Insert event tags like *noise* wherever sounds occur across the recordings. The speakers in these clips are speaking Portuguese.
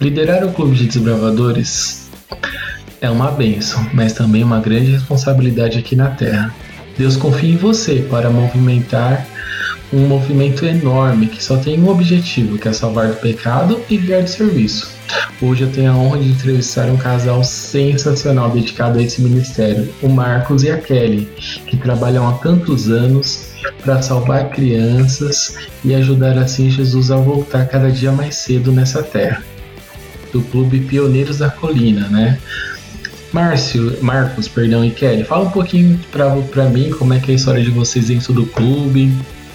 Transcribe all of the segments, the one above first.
Liderar o clube de desbravadores é uma benção, mas também uma grande responsabilidade aqui na Terra. Deus confia em você para movimentar um movimento enorme que só tem um objetivo, que é salvar do pecado e guiar de serviço. Hoje eu tenho a honra de entrevistar um casal sensacional dedicado a esse ministério, o Marcos e a Kelly, que trabalham há tantos anos para salvar crianças e ajudar assim Jesus a voltar cada dia mais cedo nessa terra. Do Clube Pioneiros da Colina, né? Márcio, Marcos, perdão, e Kelly, fala um pouquinho para mim como é que é a história de vocês dentro do clube,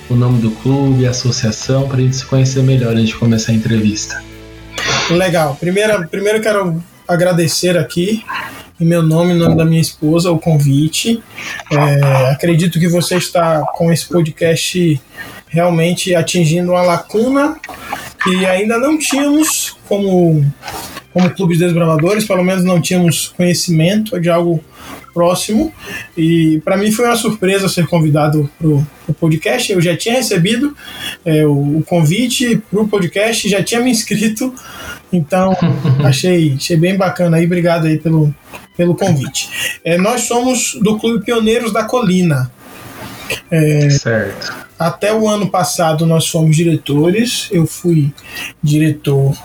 o nome do clube, a associação, para a gente se conhecer melhor antes de começar a entrevista. Legal. Primeiro, primeiro quero agradecer aqui em meu nome, em nome da minha esposa, o convite. É, acredito que você está com esse podcast realmente atingindo uma lacuna que ainda não tínhamos como, como Clube de Desbravadores, pelo menos não tínhamos conhecimento de algo próximo. E para mim foi uma surpresa ser convidado para o podcast. Eu já tinha recebido é, o, o, convite para o podcast, já tinha me inscrito, então *laughs* achei, achei bem bacana aí. Obrigado aí pelo, pelo convite. É, nós somos do Clube Pioneiros da Colina. É, certo. Até o ano passado nós fomos diretores. Eu fui diretor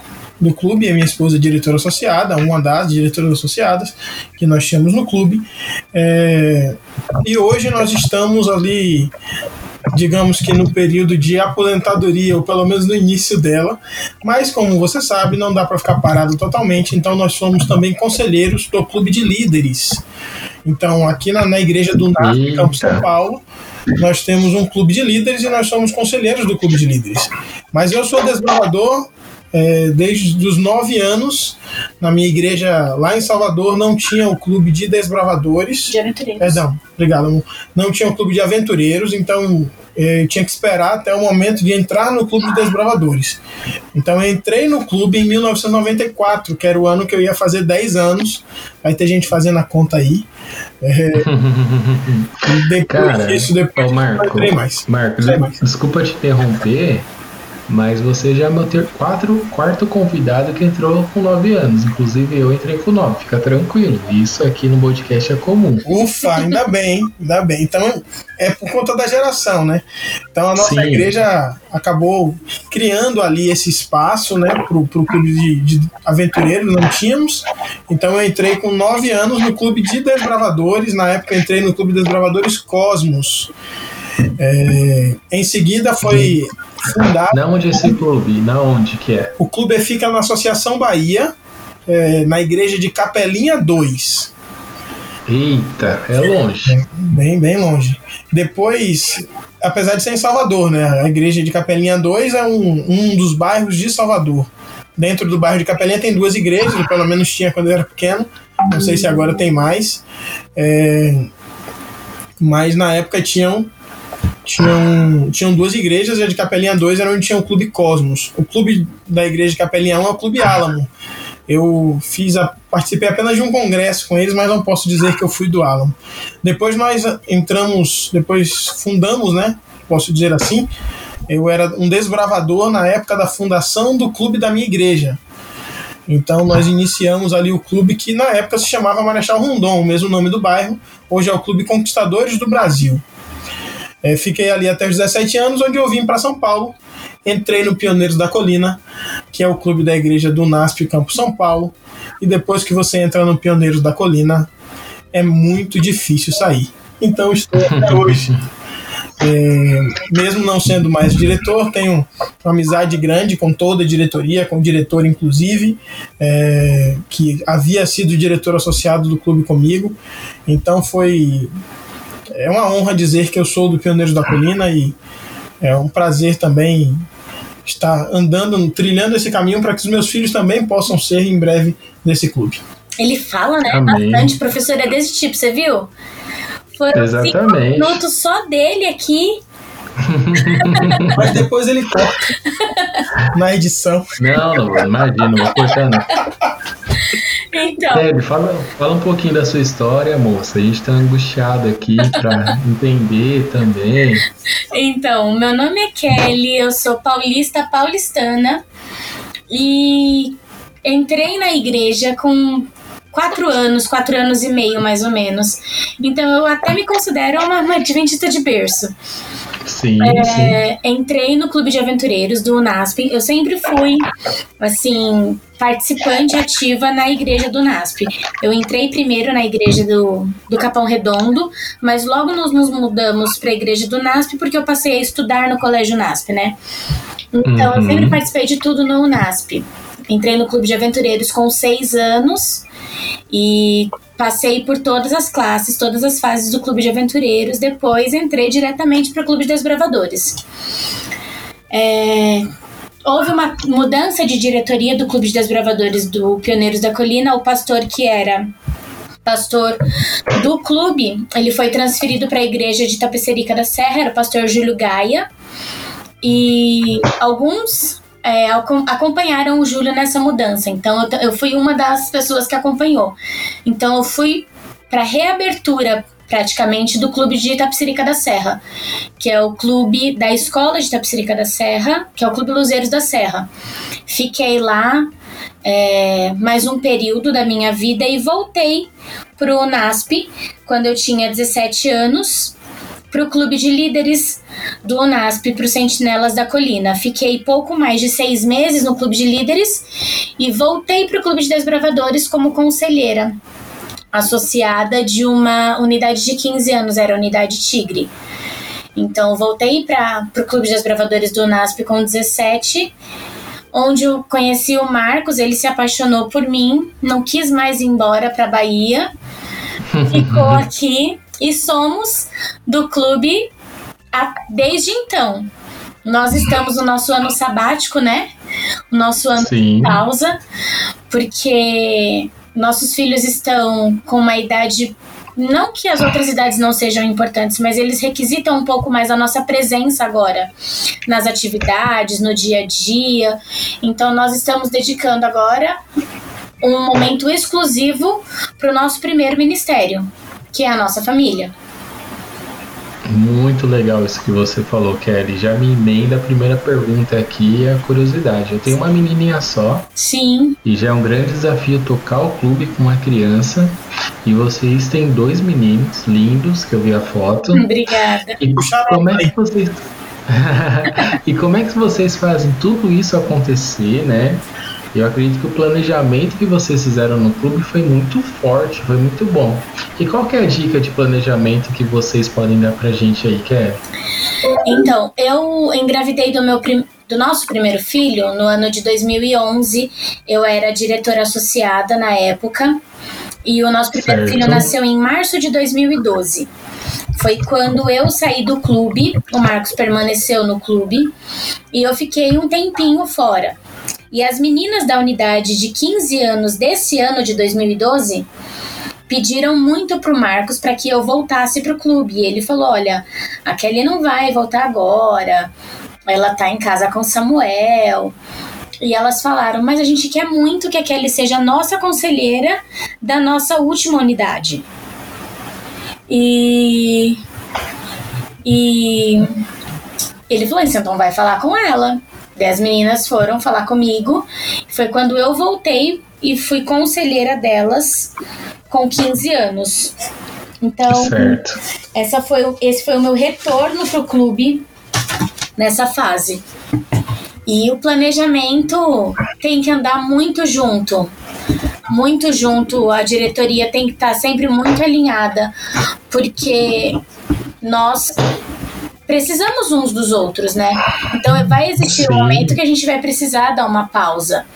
do clube, a minha esposa é diretora associada, uma das diretoras associadas que nós tínhamos no clube. É, e hoje nós estamos ali, digamos que no período de aposentadoria, ou pelo menos no início dela, mas como você sabe, não dá para ficar parado totalmente, então nós somos também conselheiros do clube de líderes. Então, aqui na, na igreja do NAP, Campo São Paulo, nós temos um clube de líderes e nós somos conselheiros do clube de líderes. Mas eu sou desbravador é, desde os nove anos, na minha igreja lá em Salvador, não tinha o clube de desbravadores. De aventureiros. Perdão, obrigado. Não tinha o clube de aventureiros, então eu tinha que esperar até o momento de entrar no clube de desbravadores. Então eu entrei no clube em 1994, que era o ano que eu ia fazer 10 anos. Vai ter gente fazendo a conta aí. É, depois Cara, disso, depois Marco, eu entrei mais. Desculpa te interromper, mas você já é meu ter quatro, quarto convidado que entrou com nove anos. Inclusive eu entrei com nove, fica tranquilo. Isso aqui no podcast é comum. Ufa, ainda bem, ainda bem. Então é por conta da geração, né? Então a nossa Sim. igreja acabou criando ali esse espaço, né, pro, pro clube de, de aventureiros, não tínhamos. Então eu entrei com nove anos no clube de desbravadores. Na época eu entrei no clube de desbravadores Cosmos. É, em seguida foi fundado. Na onde é esse clube? Na onde que é? O clube fica na Associação Bahia, é, na igreja de Capelinha 2. Eita, é longe. É, bem, bem longe. Depois, apesar de ser em Salvador, né? A igreja de Capelinha 2 é um, um dos bairros de Salvador. Dentro do bairro de Capelinha tem duas igrejas, pelo menos tinha quando eu era pequeno. Não sei se agora tem mais. É, mas na época tinham tinham, tinham duas igrejas e a de Capelinha 2 era onde tinha o Clube Cosmos. O clube da igreja de Capelinha 1 é o Clube Álamo. Eu fiz a, participei apenas de um congresso com eles, mas não posso dizer que eu fui do Álamo. Depois nós entramos, depois fundamos, né? Posso dizer assim. Eu era um desbravador na época da fundação do clube da minha igreja. Então nós iniciamos ali o clube que na época se chamava Marechal Rondon, o mesmo nome do bairro. Hoje é o Clube Conquistadores do Brasil. É, fiquei ali até os 17 anos, onde eu vim para São Paulo. Entrei no Pioneiros da Colina, que é o clube da igreja do NASP Campo São Paulo. E depois que você entra no Pioneiros da Colina, é muito difícil sair. Então estou até *laughs* hoje. É, mesmo não sendo mais diretor, tenho uma amizade grande com toda a diretoria, com o diretor inclusive, é, que havia sido diretor associado do clube comigo. Então foi é uma honra dizer que eu sou do Pioneiros da Colina e é um prazer também estar andando, trilhando esse caminho para que os meus filhos também possam ser em breve nesse clube. Ele fala, né? Amém. Bastante, professor, é desse tipo, você viu? Foram Exatamente. cinco minutos só dele aqui. *laughs* Mas depois ele corta na edição. Não, não, imagina, não vou cortar não. Então. Deb, fala, fala um pouquinho da sua história, moça. A gente tá angustiado aqui para *laughs* entender também. Então, meu nome é Kelly, eu sou paulista paulistana. E entrei na igreja com quatro anos, quatro anos e meio mais ou menos. Então eu até me considero uma, uma adventista de berço. Sim, é, sim. Entrei no clube de aventureiros do NASP. Eu sempre fui, assim, participante ativa na igreja do NASP. Eu entrei primeiro na igreja do, do Capão Redondo, mas logo nos, nos mudamos para a igreja do NASP porque eu passei a estudar no colégio NASP, né? Então eu sempre Uhum. participei de tudo no NASP. Entrei no clube de aventureiros com seis anos e passei por todas as classes, todas as fases do clube de aventureiros. Depois entrei diretamente para o clube de desbravadores. É, houve uma mudança de diretoria do clube de desbravadores do Pioneiros da Colina. O pastor que era pastor do clube, ele foi transferido para a igreja de Tapecerica da Serra, era o pastor Júlio Gaia. E alguns é, acom- acompanharam o Júlio nessa mudança. Então eu, eu fui uma das pessoas que acompanhou. Então eu fui para reabertura praticamente do clube de Itapecerica da Serra, que é o clube da escola de Itapecerica da Serra, que é o Clube Luzeiros da Serra. Fiquei lá é, mais um período da minha vida e voltei pro NASP quando eu tinha 17 anos para o clube de líderes do UNASP para os Sentinelas da Colina. Fiquei pouco mais de seis meses no clube de líderes e voltei para o clube de desbravadores como conselheira associada de uma unidade de 15 anos, era a unidade Tigre. Então voltei para o clube de desbravadores do UNASP com 17 onde eu conheci o Marcos, ele se apaixonou por mim, não quis mais ir embora para Bahia, ficou *laughs* aqui e somos do clube a- desde então. Nós estamos no nosso ano sabático, né? O nosso ano Sim. de pausa, porque nossos filhos estão com uma idade. Não que as outras idades não sejam importantes, mas eles requisitam um pouco mais a nossa presença agora nas atividades, no dia a dia. Então, nós estamos dedicando agora um momento exclusivo para o nosso primeiro ministério, que é a nossa família. Muito legal isso que você falou, Kelly. Já me emenda a primeira pergunta aqui, a curiosidade. Eu tenho uma menininha só Sim, e já é um grande desafio tocar o clube com uma criança. E vocês têm dois meninos lindos, que eu vi a foto. *laughs* obrigada. E como é que vocês. *laughs* e como é que vocês fazem tudo isso acontecer, né? Eu acredito que o planejamento que vocês fizeram no clube foi muito forte, foi muito bom. E qual que é a dica de planejamento que vocês podem dar pra gente aí, Kelly? Então, eu engravidei do meu prim- do nosso primeiro filho no ano de 2011. Eu era diretora associada na época. E o nosso primeiro Certo. filho nasceu em março de 2012. Foi quando eu saí do clube, o Marcos permaneceu no clube e eu fiquei um tempinho fora. E as meninas da unidade de 15 anos desse ano de 2012 pediram muito pro Marcos para que eu voltasse pro clube. E ele falou: "Olha, a Kelly não vai voltar agora. Ela tá em casa com Samuel". E elas falaram: "Mas a gente quer muito que a Kelly seja nossa conselheira da nossa última unidade". E e ele falou: "Isso, então vai falar com ela". Daí as meninas foram falar comigo. Foi quando eu voltei e fui conselheira delas com 15 anos. Então, Certo. essa foi, esse foi o meu retorno pro clube nessa fase. E o planejamento tem que andar muito junto. Muito junto. A diretoria tem que estar sempre muito alinhada. Porque nós precisamos uns dos outros, né? Então vai existir um Sim. momento que a gente vai precisar dar uma pausa.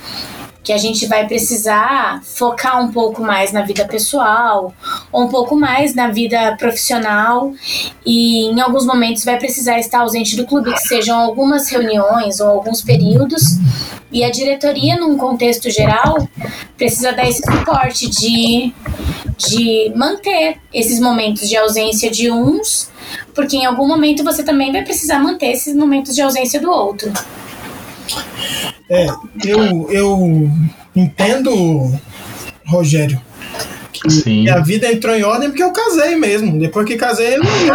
Que a gente vai precisar focar um pouco mais na vida pessoal, um pouco mais na vida profissional e em alguns momentos vai precisar estar ausente do clube, que sejam algumas reuniões ou alguns períodos. E a diretoria, num contexto geral, precisa dar esse suporte de, de manter esses momentos de ausência de uns, porque em algum momento você também vai precisar manter esses momentos de ausência do outro. É, eu, eu entendo, Rogério, Sim. que a vida entrou em ordem porque eu casei mesmo. Depois que casei, não deu.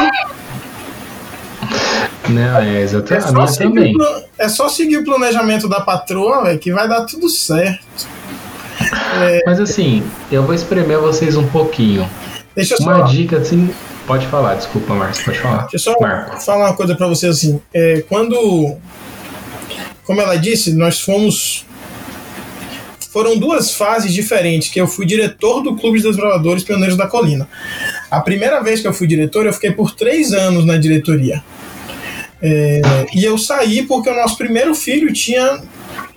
Não, é É exatamente. Seguir também. o, é só seguir o planejamento da patroa, véio, que vai dar tudo certo. É... Mas assim, eu vou espremer vocês um pouquinho. Deixa eu Uma dica assim. Pode falar, desculpa, Marcos, pode falar. Deixa eu só Marco. falar uma coisa para vocês assim. É, quando. Como ela disse, nós fomos foram duas fases diferentes que eu fui diretor do Clube dos Desbravadores Pioneiros da Colina. A primeira vez que eu fui diretor, eu fiquei por três anos na diretoria. É, e eu saí porque o nosso primeiro filho tinha,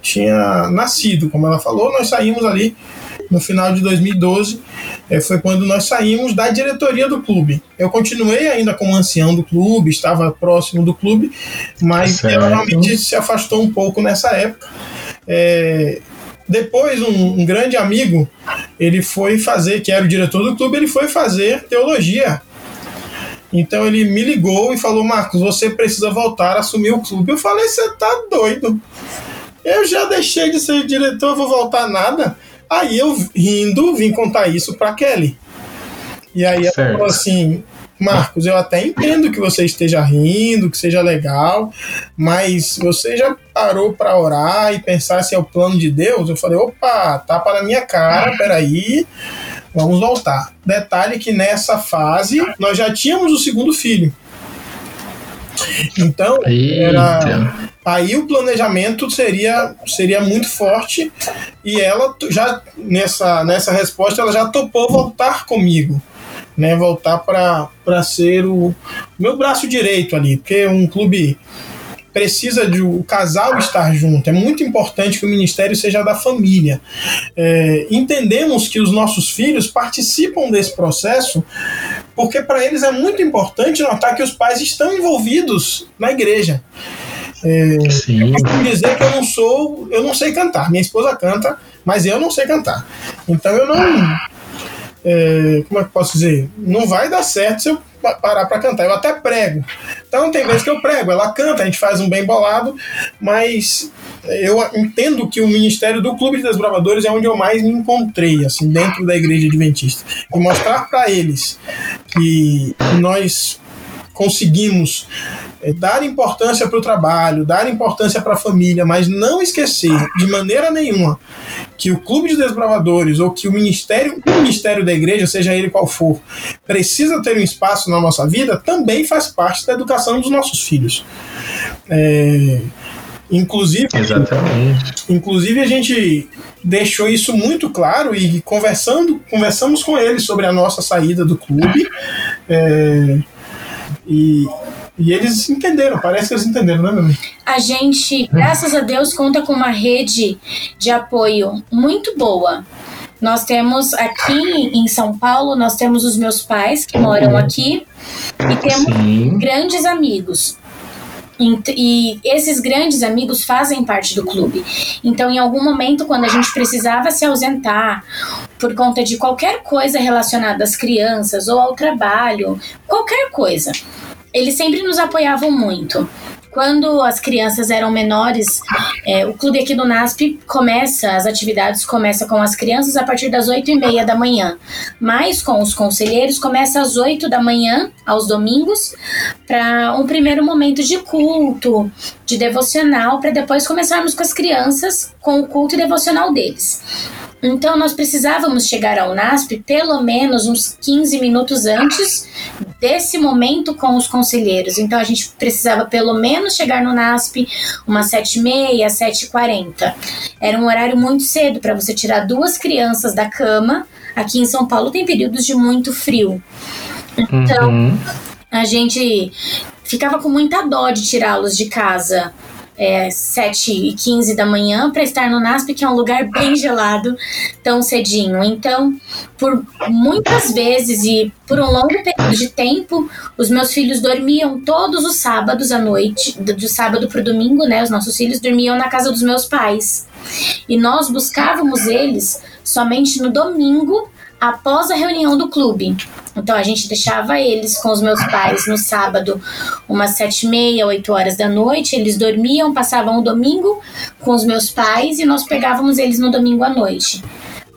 tinha nascido, como ela falou, nós saímos ali no final de 2012, é, foi quando nós saímos da diretoria do clube. Eu continuei ainda como ancião do clube, estava próximo do clube, mas ela realmente se afastou um pouco nessa época. É, depois, um, um, grande amigo, ele foi fazer, que era o diretor do clube, ele foi fazer teologia. Então ele me ligou e falou: Marcos, você precisa voltar a assumir o clube. Eu falei: você tá doido? Eu já deixei de ser diretor, vou voltar nada. Aí eu, rindo, vim contar isso para Kelly. E aí ela falou assim: Marcos, eu até entendo que você esteja rindo, que seja legal, mas você já parou para orar e pensar se é o plano de Deus? Eu falei, opa, tapa na minha cara, peraí, vamos voltar. Detalhe que nessa fase nós já tínhamos o segundo filho. Então, era, aí o planejamento seria, seria muito forte e ela já nessa, nessa resposta ela já topou voltar comigo né, voltar para ser o meu braço direito ali, porque um clube precisa de o casal estar junto. É muito importante que o ministério seja da família. É, entendemos que os nossos filhos participam desse processo porque para eles é muito importante notar que os pais estão envolvidos na igreja. É, Sim. Eu costumo dizer que eu não sou, eu não sei cantar. Minha esposa canta, mas eu não sei cantar. Então eu não é, como é que posso dizer? Não vai dar certo se eu parar para cantar. Eu até prego. Então tem vezes que eu prego, ela canta, a gente faz um bem bolado, mas eu entendo que o ministério do Clube de Desbravadores é onde eu mais me encontrei, assim, dentro da igreja adventista. E mostrar para eles que nós conseguimos é, dar importância para o trabalho, dar importância para a família, mas não esquecer de maneira nenhuma que o clube de desbravadores ou que o ministério, o ministério da igreja, seja ele qual for, precisa ter um espaço na nossa vida, também faz parte da educação dos nossos filhos. É, inclusive, Exatamente. inclusive a gente deixou isso muito claro e conversando, conversamos com eles sobre a nossa saída do clube. É, e, e eles entenderam, parece que eles entenderam, né, meu amigo? A gente, graças a Deus, conta com uma rede de apoio muito boa. Nós temos aqui em São Paulo, nós temos os meus pais que moram aqui e temos Sim. grandes amigos. E esses grandes amigos fazem parte do clube. Então, em algum momento, quando a gente precisava se ausentar por conta de qualquer coisa relacionada às crianças ou ao trabalho, qualquer coisa, eles sempre nos apoiavam muito. Quando as crianças eram menores, é, o clube aqui do NASP começa, as atividades começam com as crianças a partir das 8 e meia da manhã. Mas com os conselheiros começa às 8 da manhã, aos domingos, para um primeiro momento de culto, de devocional, para depois começarmos com as crianças com o culto devocional deles. Então nós precisávamos chegar ao NASP pelo menos uns 15 minutos antes desse momento com os conselheiros. Então a gente precisava pelo menos chegar no NASP umas 7h30, 7h40. Era um horário muito cedo para você tirar duas crianças da cama. Aqui em São Paulo tem períodos de muito frio. Então uhum. a gente ficava com muita dó de tirá-los de casa é, 7 e 15 da manhã para estar no NASP, que é um lugar bem gelado, tão cedinho. Então, por muitas vezes e por um longo período de tempo, os meus filhos dormiam todos os sábados à noite, do, do sábado para o domingo, né? Os nossos filhos dormiam na casa dos meus pais. E nós buscávamos eles somente no domingo após a reunião do clube. Então a gente deixava eles com os meus pais no sábado, umas sete e meia, oito horas da noite. Eles dormiam, passavam o domingo com os meus pais e nós pegávamos eles no domingo à noite.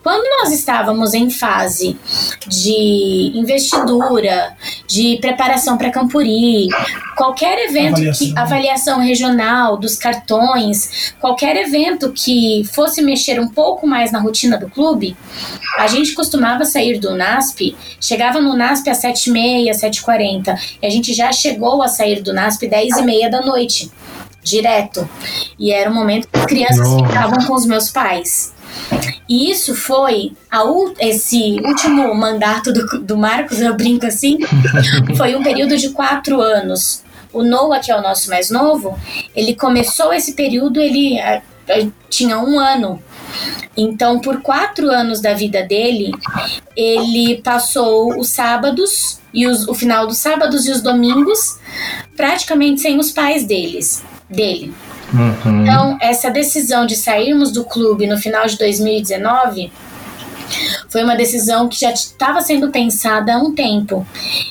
Quando nós estávamos em fase de investidura, de preparação para Campuri, qualquer evento avaliação. que avaliação regional dos cartões, qualquer evento que fosse mexer um pouco mais na rotina do clube, a gente costumava sair do NASP, chegava no NASP às 7h30, 7h40, e a gente já chegou a sair do NASP 10h30 da noite direto. E era o momento que as crianças Nossa. ficavam com os meus pais. E isso foi a, esse último mandato do, do Marcos, eu brinco assim, *laughs* foi um período de quatro anos. O Noah, que é o nosso mais novo, ele começou esse período, ele a, a, tinha um ano. Então, por quatro anos da vida dele, ele passou os sábados e os, o final dos sábados e os domingos praticamente sem os pais deles dele. Uhum. Então, essa decisão de sairmos do clube no final de 2019 foi uma decisão que já estava sendo pensada há um tempo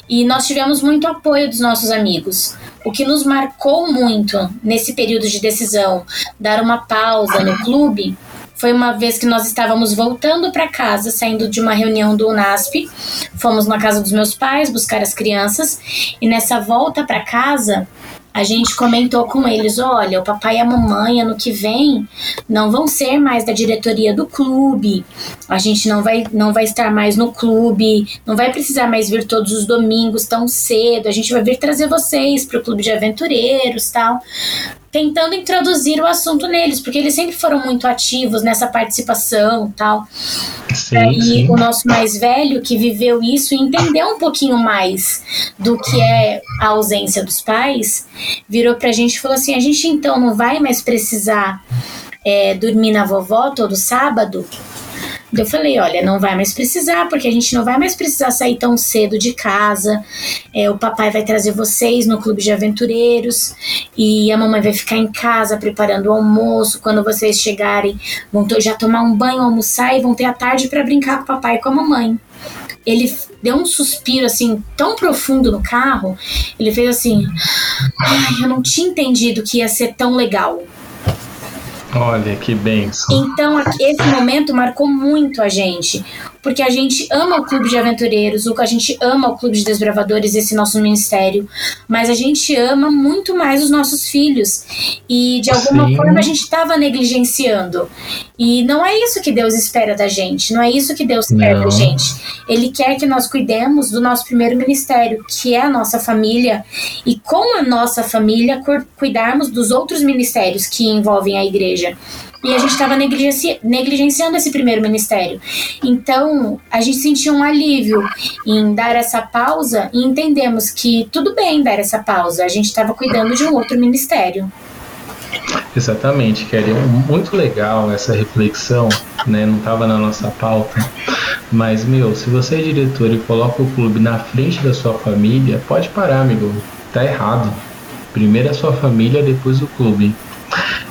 e nós tivemos muito apoio dos nossos amigos. O que nos marcou muito nesse período de decisão, dar uma pausa no clube, foi uma vez que nós estávamos voltando para casa, saindo de uma reunião do UNASP. Fomos na casa dos meus pais buscar as crianças e nessa volta para casa, a gente comentou com eles: olha, o papai e a mamãe ano que vem não vão ser mais da diretoria do clube. A gente não vai, não vai estar mais no clube, não vai precisar mais vir todos os domingos tão cedo. A gente vai vir trazer vocês para o clube de aventureiros tal tentando introduzir o assunto neles, porque eles sempre foram muito ativos nessa participação tal. Sim, e sim. o nosso mais velho, que viveu isso e entendeu um pouquinho mais do que é a ausência dos pais, virou pra gente e falou assim: a gente então não vai mais precisar é, dormir na vovó todo sábado? Eu falei, olha, não vai mais precisar, porque a gente não vai mais precisar sair tão cedo de casa. É, o papai vai trazer vocês no clube de aventureiros e a mamãe vai ficar em casa preparando o almoço. Quando vocês chegarem, vão já tomar um banho, almoçar e vão ter a tarde para brincar com o papai e com a mamãe. Ele deu um suspiro assim tão profundo no carro. Ele fez assim: Ai, eu não tinha entendido que ia ser tão legal. Olha que benção. Então, esse momento marcou muito a gente, porque a gente ama o Clube de Aventureiros, a gente ama o Clube de Desbravadores, esse nosso ministério, mas a gente ama muito mais os nossos filhos. E de alguma Sim. forma a gente estava negligenciando. E não é isso que Deus espera da gente, não é isso que Deus quer da gente. Ele quer que nós cuidemos do nosso primeiro ministério, que é a nossa família, e com a nossa família cuidarmos dos outros ministérios que envolvem a igreja e a gente estava negligenci negligenciando esse primeiro ministério. Então, a gente sentiu um alívio em dar essa pausa e entendemos que tudo bem dar essa pausa, a gente estava cuidando de um outro ministério. Exatamente, Kelly. Muito legal essa reflexão, né? Não estava na nossa pauta. Mas, meu, se você é diretor e coloca o clube na frente da sua família, pode parar, amigo. Tá errado. Primeiro a sua família, depois o clube.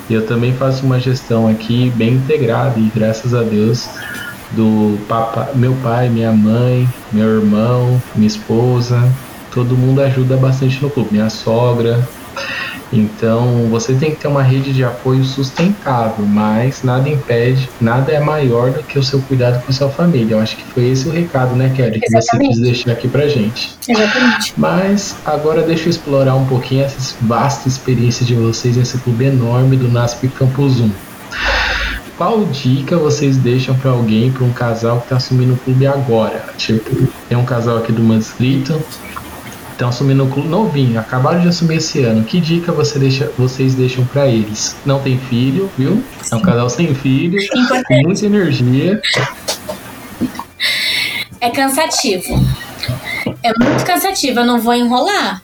Eu também faço uma gestão aqui bem integrada e graças a Deus do papa, meu pai, minha mãe, meu irmão, minha esposa, todo mundo ajuda bastante no clube, minha sogra, então você tem que ter uma rede de apoio sustentável, mas nada impede, nada é maior do que o seu cuidado com a sua família. Eu acho que foi esse o recado, né, Kelly, que Exatamente. você quis deixar aqui pra gente. Exatamente. Mas agora deixa eu explorar um pouquinho essa vasta experiência de vocês nesse clube enorme do NASP Campus 1 qual dica vocês deixam para alguém, para um casal que está assumindo o clube agora? Tipo, tem um casal aqui do Manstrito Estão assumindo o clube novinho, acabaram de assumir esse ano. Que dica você deixa, vocês deixam para eles? Não tem filho, viu? É um casal sem filho, com muita energia. É cansativo. É muito cansativo, eu não vou enrolar.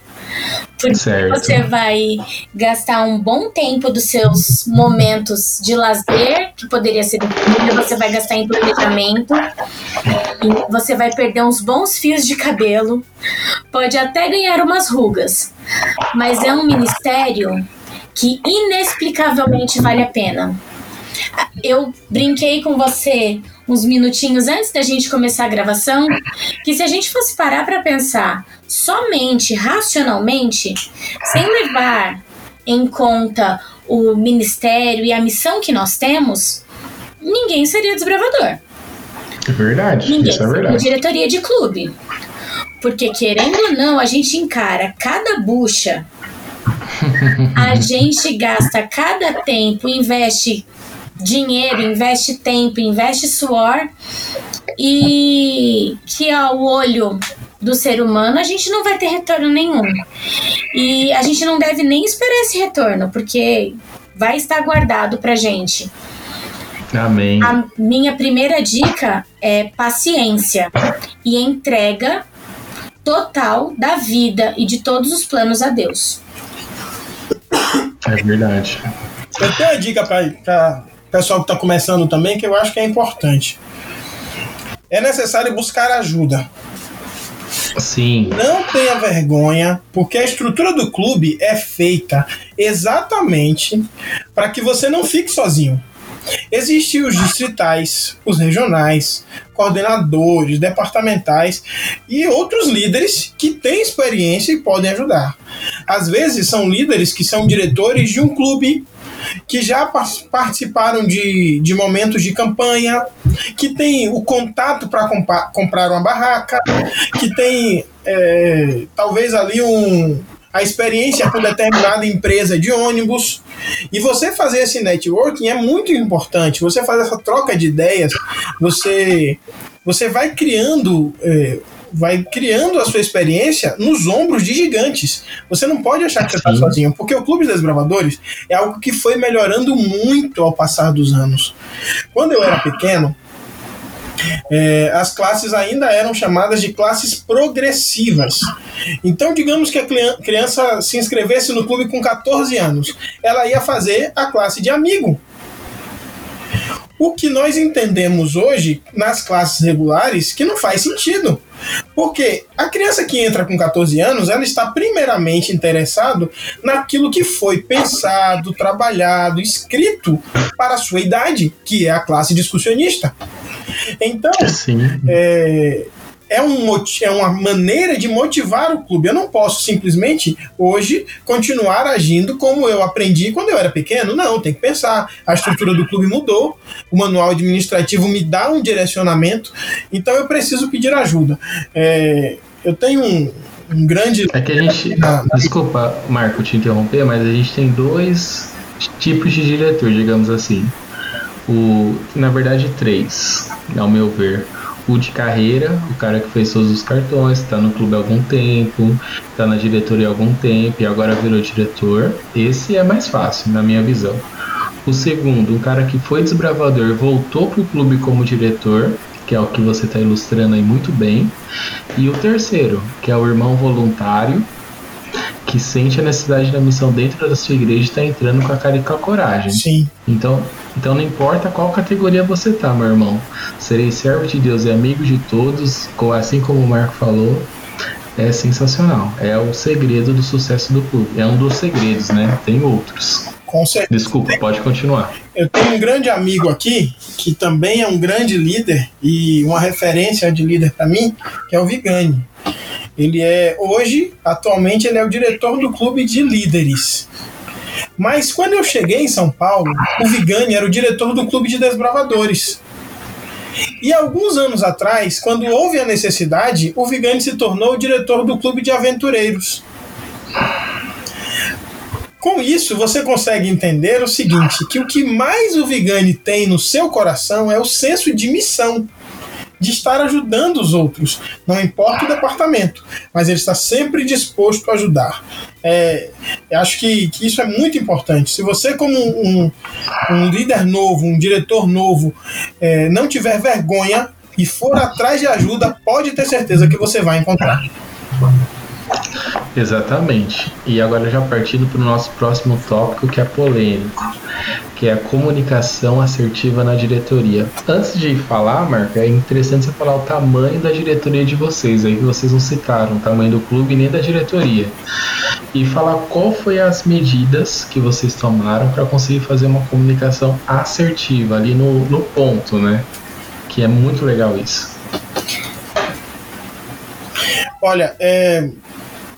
Porque certo. você vai gastar um bom tempo dos seus momentos de lazer, que poderia ser de você vai gastar em planejamento, você vai perder uns bons fios de cabelo, pode até ganhar umas rugas, mas é um ministério que inexplicavelmente vale a pena. Eu brinquei com você uns minutinhos antes da gente começar a gravação que se a gente fosse parar para pensar somente racionalmente, sem levar em conta o ministério e a missão que nós temos, ninguém seria desbravador. Verdade, Ninguém isso é verdade. diretoria de clube. Porque, querendo ou não, a gente encara cada bucha. a *laughs* gente gasta cada tempo, investe dinheiro, investe tempo, investe suor. E que ao olho do ser humano a gente não vai ter retorno nenhum. E a gente não deve nem esperar esse retorno, porque vai estar guardado pra gente. Amém. A minha primeira dica é paciência e entrega total da vida e de todos os planos a Deus. É verdade. Eu tenho uma dica para pessoal que está começando também que eu acho que é importante. É necessário buscar ajuda. Sim, Não tenha vergonha, porque a estrutura do clube é feita exatamente para que você não fique sozinho. Existem os distritais, os regionais, coordenadores, departamentais e outros líderes que têm experiência e podem ajudar. Às vezes são líderes que são diretores de um clube, que já par- participaram de, de momentos de campanha, que tem o contato para comprar uma barraca, que tem é, talvez ali um, a experiência com determinada empresa de ônibus. E você fazer esse networking é muito importante. Você fazer essa troca de ideias, você, você vai criando. é, vai criando a sua experiência nos ombros de gigantes. Você não pode achar que você está sozinho, porque o Clube dos Desbravadores é algo que foi melhorando muito ao passar dos anos. Quando eu era pequeno, é, as classes ainda eram chamadas de classes progressivas. Então, digamos que a criança se inscrevesse no clube com 14 anos, ela ia fazer a classe de amigo. O que nós entendemos hoje nas classes regulares que não faz sentido. Porque a criança que entra com 14 anos, ela está primeiramente interessado naquilo que foi pensado, trabalhado, escrito para a sua idade, que é a classe discussionista. Então, sim. é, é, um, é uma maneira de motivar o clube. Eu não posso simplesmente hoje continuar agindo como eu aprendi quando eu era pequeno. Não, tem que pensar. A estrutura do clube mudou, o manual administrativo me dá um direcionamento, então eu preciso pedir ajuda. É, eu tenho um, um grande. É que a gente. *laughs* Desculpa, Marco, te interromper, mas a gente tem dois tipos de diretor, digamos assim. O, na verdade, três, ao meu ver. O de carreira, o cara que fez todos os cartões, está no clube há algum tempo, está na diretoria há algum tempo e agora virou diretor. Esse é mais fácil, na minha visão. O segundo, um cara que foi desbravador, voltou pro clube como diretor, que é o que você está ilustrando aí muito bem. E o terceiro, que é o irmão voluntário, que sente a necessidade da missão dentro da sua igreja e está entrando com a cara e com a coragem. Sim, Então, então não importa qual categoria você tá, meu irmão. Serei servo de Deus e amigo de todos, assim como o Marco falou. É sensacional. É o segredo do sucesso do clube. É um dos segredos, né? Tem outros. com certeza. Desculpa, pode continuar. Eu tenho um grande amigo aqui, que também é um grande líder e uma referência de líder para mim, que é o Vigani. Ele é, hoje, atualmente, ele é o diretor do clube de líderes. Mas quando eu cheguei em São Paulo, o Vigani era o diretor do clube de desbravadores. E alguns anos atrás, quando houve a necessidade, o Vigani se tornou o diretor do clube de aventureiros. Com isso, você consegue entender o seguinte: que o que mais o Vigani tem no seu coração é o senso de missão, de estar ajudando os outros. Não importa o departamento, mas ele está sempre disposto a ajudar. É, acho que, que isso é muito importante. Se você, como um, um líder novo, um diretor novo, é, não tiver vergonha e for atrás de ajuda, pode ter certeza que você vai encontrar. Exatamente. E agora já partindo para o nosso próximo tópico, que é polêmico, que é a comunicação assertiva na diretoria. Antes de falar, Marco, é interessante você falar o tamanho da diretoria de vocês, aí que vocês não citaram, o tamanho do clube nem da diretoria. E falar qual foi as medidas que vocês tomaram para conseguir fazer uma comunicação assertiva ali no, no ponto, né? Que é muito legal isso. Olha, é,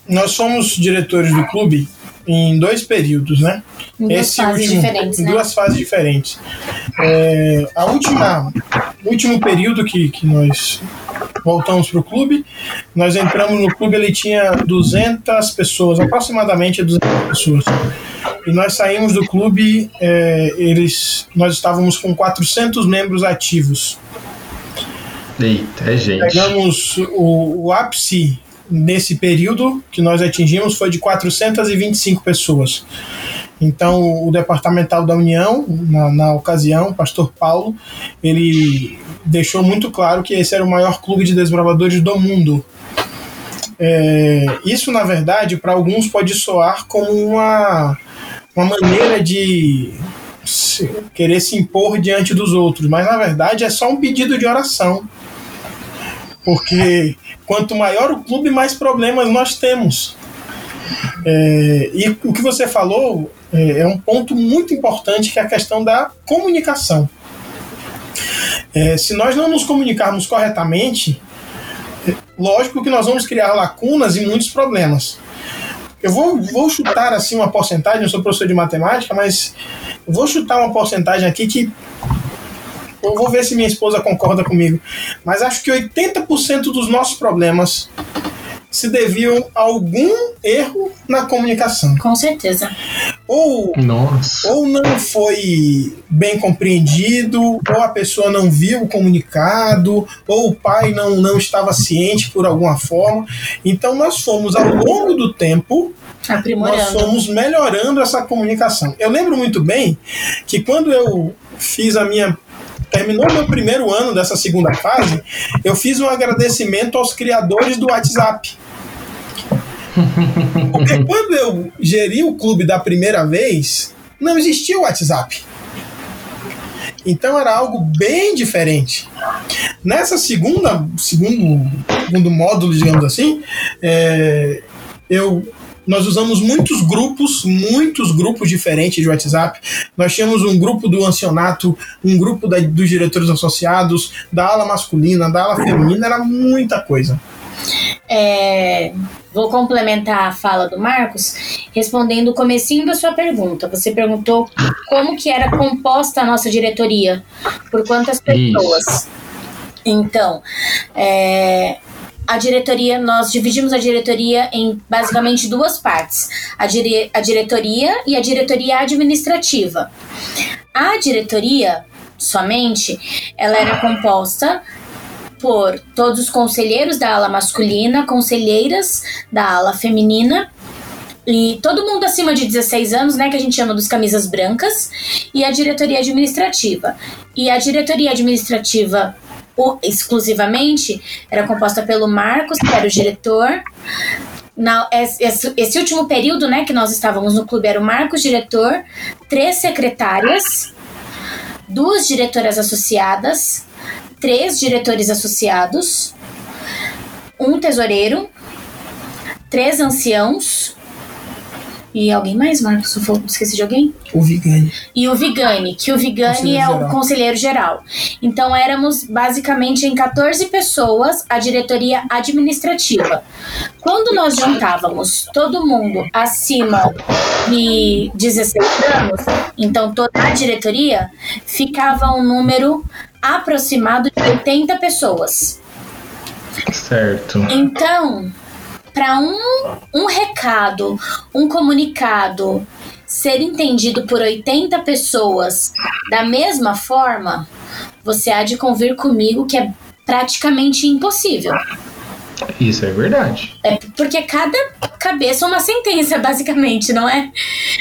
nós somos diretores do clube em dois períodos, né? Em duas fases diferentes, em né? duas fases diferentes. É, a última último período que, que nós voltamos para o clube, nós entramos no clube, ele tinha 200 pessoas, aproximadamente 200 pessoas. E nós saímos do clube, é, eles, nós estávamos com 400 membros ativos. Eita, é gente. Pegamos o, o ápice nesse período que nós atingimos foi de 425 pessoas. Então, o departamental da União, na, na, ocasião, o pastor Paulo, ele deixou muito claro que esse era o maior clube de desbravadores do mundo. É, isso, na verdade, para alguns pode soar como uma, uma maneira de querer se impor diante dos outros, mas na verdade é só um pedido de oração. Porque quanto maior o clube, mais problemas nós temos. É, e o que você falou é, é, um ponto muito importante que é a questão da comunicação. É, se nós não nos comunicarmos corretamente, é, lógico que nós vamos criar lacunas e muitos problemas. Eu vou, vou chutar assim uma porcentagem, eu sou professor de matemática, mas vou chutar uma porcentagem aqui que eu vou ver se minha esposa concorda comigo, mas acho que 80% dos nossos problemas se deviam a algum erro na comunicação. Com certeza. Ou, Nossa. ou não foi bem compreendido, ou a pessoa não viu o comunicado, ou o pai não, não estava ciente por alguma forma. Então nós fomos ao longo do tempo nós fomos melhorando essa comunicação. Eu lembro muito bem que quando eu fiz a minha terminou meu primeiro ano dessa segunda fase, eu fiz um agradecimento aos criadores do WhatsApp. Porque *laughs* quando eu geri o clube da primeira vez, não existia o WhatsApp. Então era algo bem diferente. Nessa segunda, segundo, segundo módulo, digamos assim, é, eu nós usamos muitos grupos, muitos grupos diferentes de WhatsApp. Nós tínhamos um grupo do ancianato, um grupo da, dos diretores associados, da ala masculina, da ala feminina, era muita coisa. É, vou complementar a fala do Marcos respondendo o comecinho da sua pergunta. Você perguntou como que era composta a nossa diretoria, por quantas pessoas. Isso. Então, é, a diretoria, nós dividimos a diretoria em basicamente duas partes: a, dire, a diretoria e a diretoria administrativa. A diretoria, somente, ela era composta por todos os conselheiros da ala masculina, conselheiras da ala feminina e todo mundo acima de 16 anos, né, que a gente chama dos camisas brancas, e a diretoria administrativa. E a diretoria administrativa exclusivamente era composta pelo Marcos, que era o diretor. Na, esse, esse, último período, né, que nós estávamos no clube, era o Marcos, diretor, três secretárias, duas diretoras associadas, três diretores associados, um tesoureiro, três anciãos, e alguém mais, Marcos? Esqueci de alguém? O Vigani. E o Vigani, que o Vigani é o conselheiro geral. Então éramos basicamente em 14 pessoas a diretoria administrativa. Quando nós juntávamos todo mundo acima de 16 anos, então toda a diretoria, ficava um número aproximado de 80 pessoas. Certo. Então, para um, um recado, um comunicado ser entendido por 80 pessoas da mesma forma, você há de convir comigo que é praticamente impossível. Isso é verdade. É porque cada cabeça é uma sentença, basicamente, não é?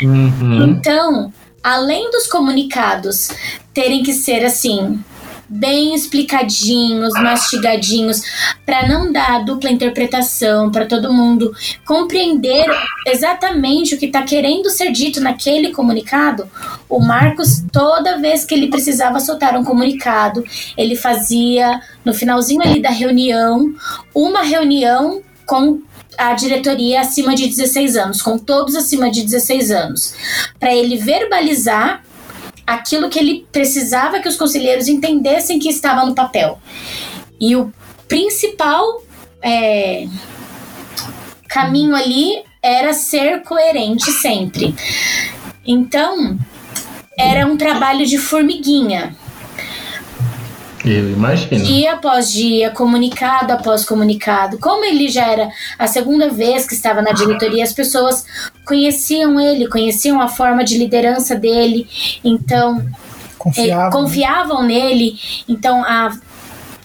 Uhum. Então, além dos comunicados terem que ser assim, bem explicadinhos, mastigadinhos, para não dar dupla interpretação, para todo mundo compreender exatamente o que está querendo ser dito naquele comunicado. O Marcos, toda vez que ele precisava soltar um comunicado, ele fazia no finalzinho ali da reunião, uma reunião com a diretoria acima de 16 anos, com todos acima de 16 anos, para ele verbalizar aquilo que ele precisava que os conselheiros entendessem que estava no papel. E o principal é, caminho ali era ser coerente sempre. Então, era um trabalho de formiguinha. Eu imagino. Dia após dia, comunicado após comunicado. Como ele já era a segunda vez que estava na diretoria, as pessoas conheciam ele, conheciam a forma de liderança dele, então Confiável. eh, confiavam nele. Então a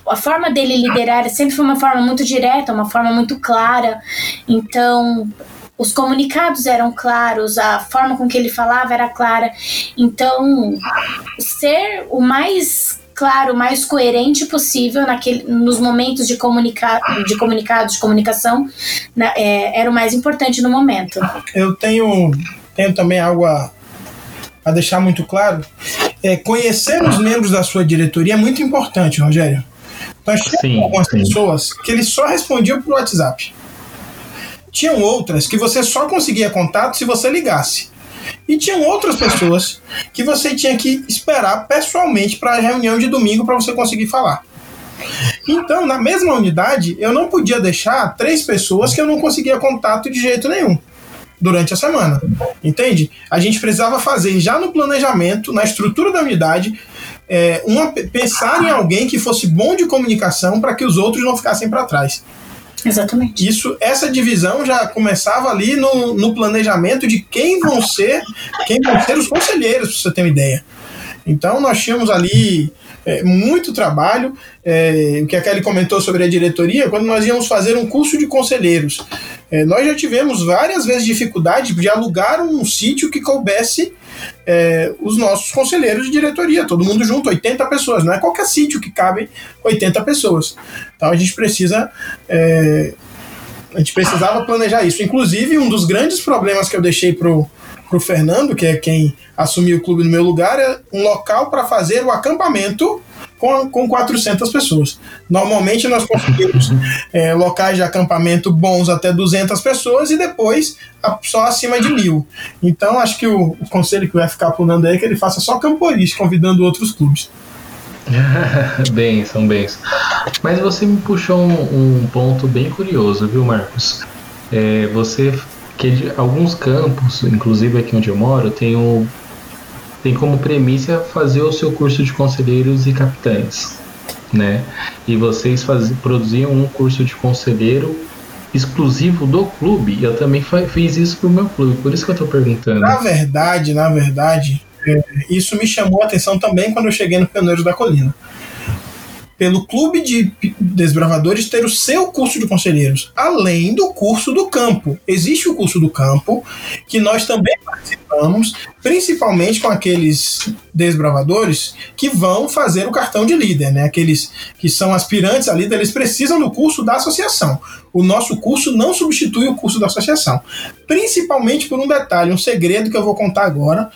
a forma dele liderar sempre foi uma forma muito direta, uma forma muito clara. Então, os comunicados eram claros, a forma com que ele falava era clara. Então, ser o mais claro, o mais coerente possível naquele, nos momentos de, comunica, de comunicado, de comunicação, na- é, era o mais importante no momento. Eu tenho, tenho também algo a, a deixar muito claro. É, conhecer os membros da sua diretoria é muito importante, Rogério. Nós tínhamos Sim, algumas sim. pessoas que eles só respondiam por WhatsApp. Tinham outras que você só conseguia contato se você ligasse. E tinham outras pessoas que você tinha que esperar pessoalmente para a reunião de domingo para você conseguir falar. Então, na mesma unidade, eu não podia deixar três pessoas que eu não conseguia contato de jeito nenhum durante a semana. Entende? A gente precisava fazer já no planejamento, na estrutura da unidade, é, uma, pensar em alguém que fosse bom de comunicação para que os outros não ficassem para trás. Exatamente. Isso, essa divisão já começava ali no, no planejamento de quem vão ser, quem vão ser os conselheiros, para você ter uma ideia. Então nós tínhamos ali é, muito trabalho. É, o que a Kelly comentou sobre a diretoria, quando nós íamos fazer um curso de conselheiros, é, nós já tivemos várias vezes dificuldade de alugar um sítio que coubesse é, os nossos conselheiros de diretoria, todo mundo junto, 80 pessoas. Não é qualquer sítio que cabe 80 pessoas. Então a gente precisa. é, a gente precisava planejar isso. Inclusive, um dos grandes problemas que eu deixei pro, pro Fernando, que é quem assumiu o clube no meu lugar, é um local para fazer o acampamento com, com 400 pessoas. Normalmente nós conseguimos *laughs* é, locais de acampamento bons até 200 pessoas e depois a- só acima de mil. Então acho que o, o conselho que vai ficar pulando aí é que ele faça só camporis, convidando outros clubes. *laughs* benção, benção. Mas você me puxou um, um ponto bem curioso, viu, Marcos? É, você que de alguns campos, inclusive aqui onde eu moro, tem, o, tem como premissa fazer o seu curso de conselheiros e capitães, né? E vocês faz, produziam um curso de conselheiro exclusivo do clube. Eu também fiz isso pro meu clube, por isso que eu tô perguntando. Na verdade, na verdade, é, isso me chamou a atenção também quando eu cheguei no Pioneiros da Colina. Pelo clube de desbravadores ter o seu curso de conselheiros, além do curso do campo. Existe o curso do campo, que nós também participamos, principalmente com aqueles desbravadores que vão fazer o cartão de líder, né? Aqueles que são aspirantes a líder, eles precisam do curso da associação. O nosso curso não substitui o curso da associação. Principalmente por um detalhe, um segredo que eu vou contar agora.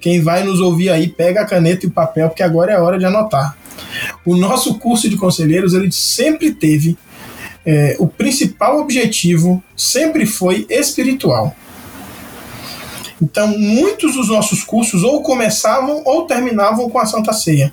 Quem vai nos ouvir aí, pega a caneta e o papel, porque agora é hora de anotar. O nosso curso de conselheiros, ele sempre teve é, o principal objetivo, sempre foi espiritual. Então, muitos dos nossos cursos ou começavam ou terminavam com a Santa Ceia.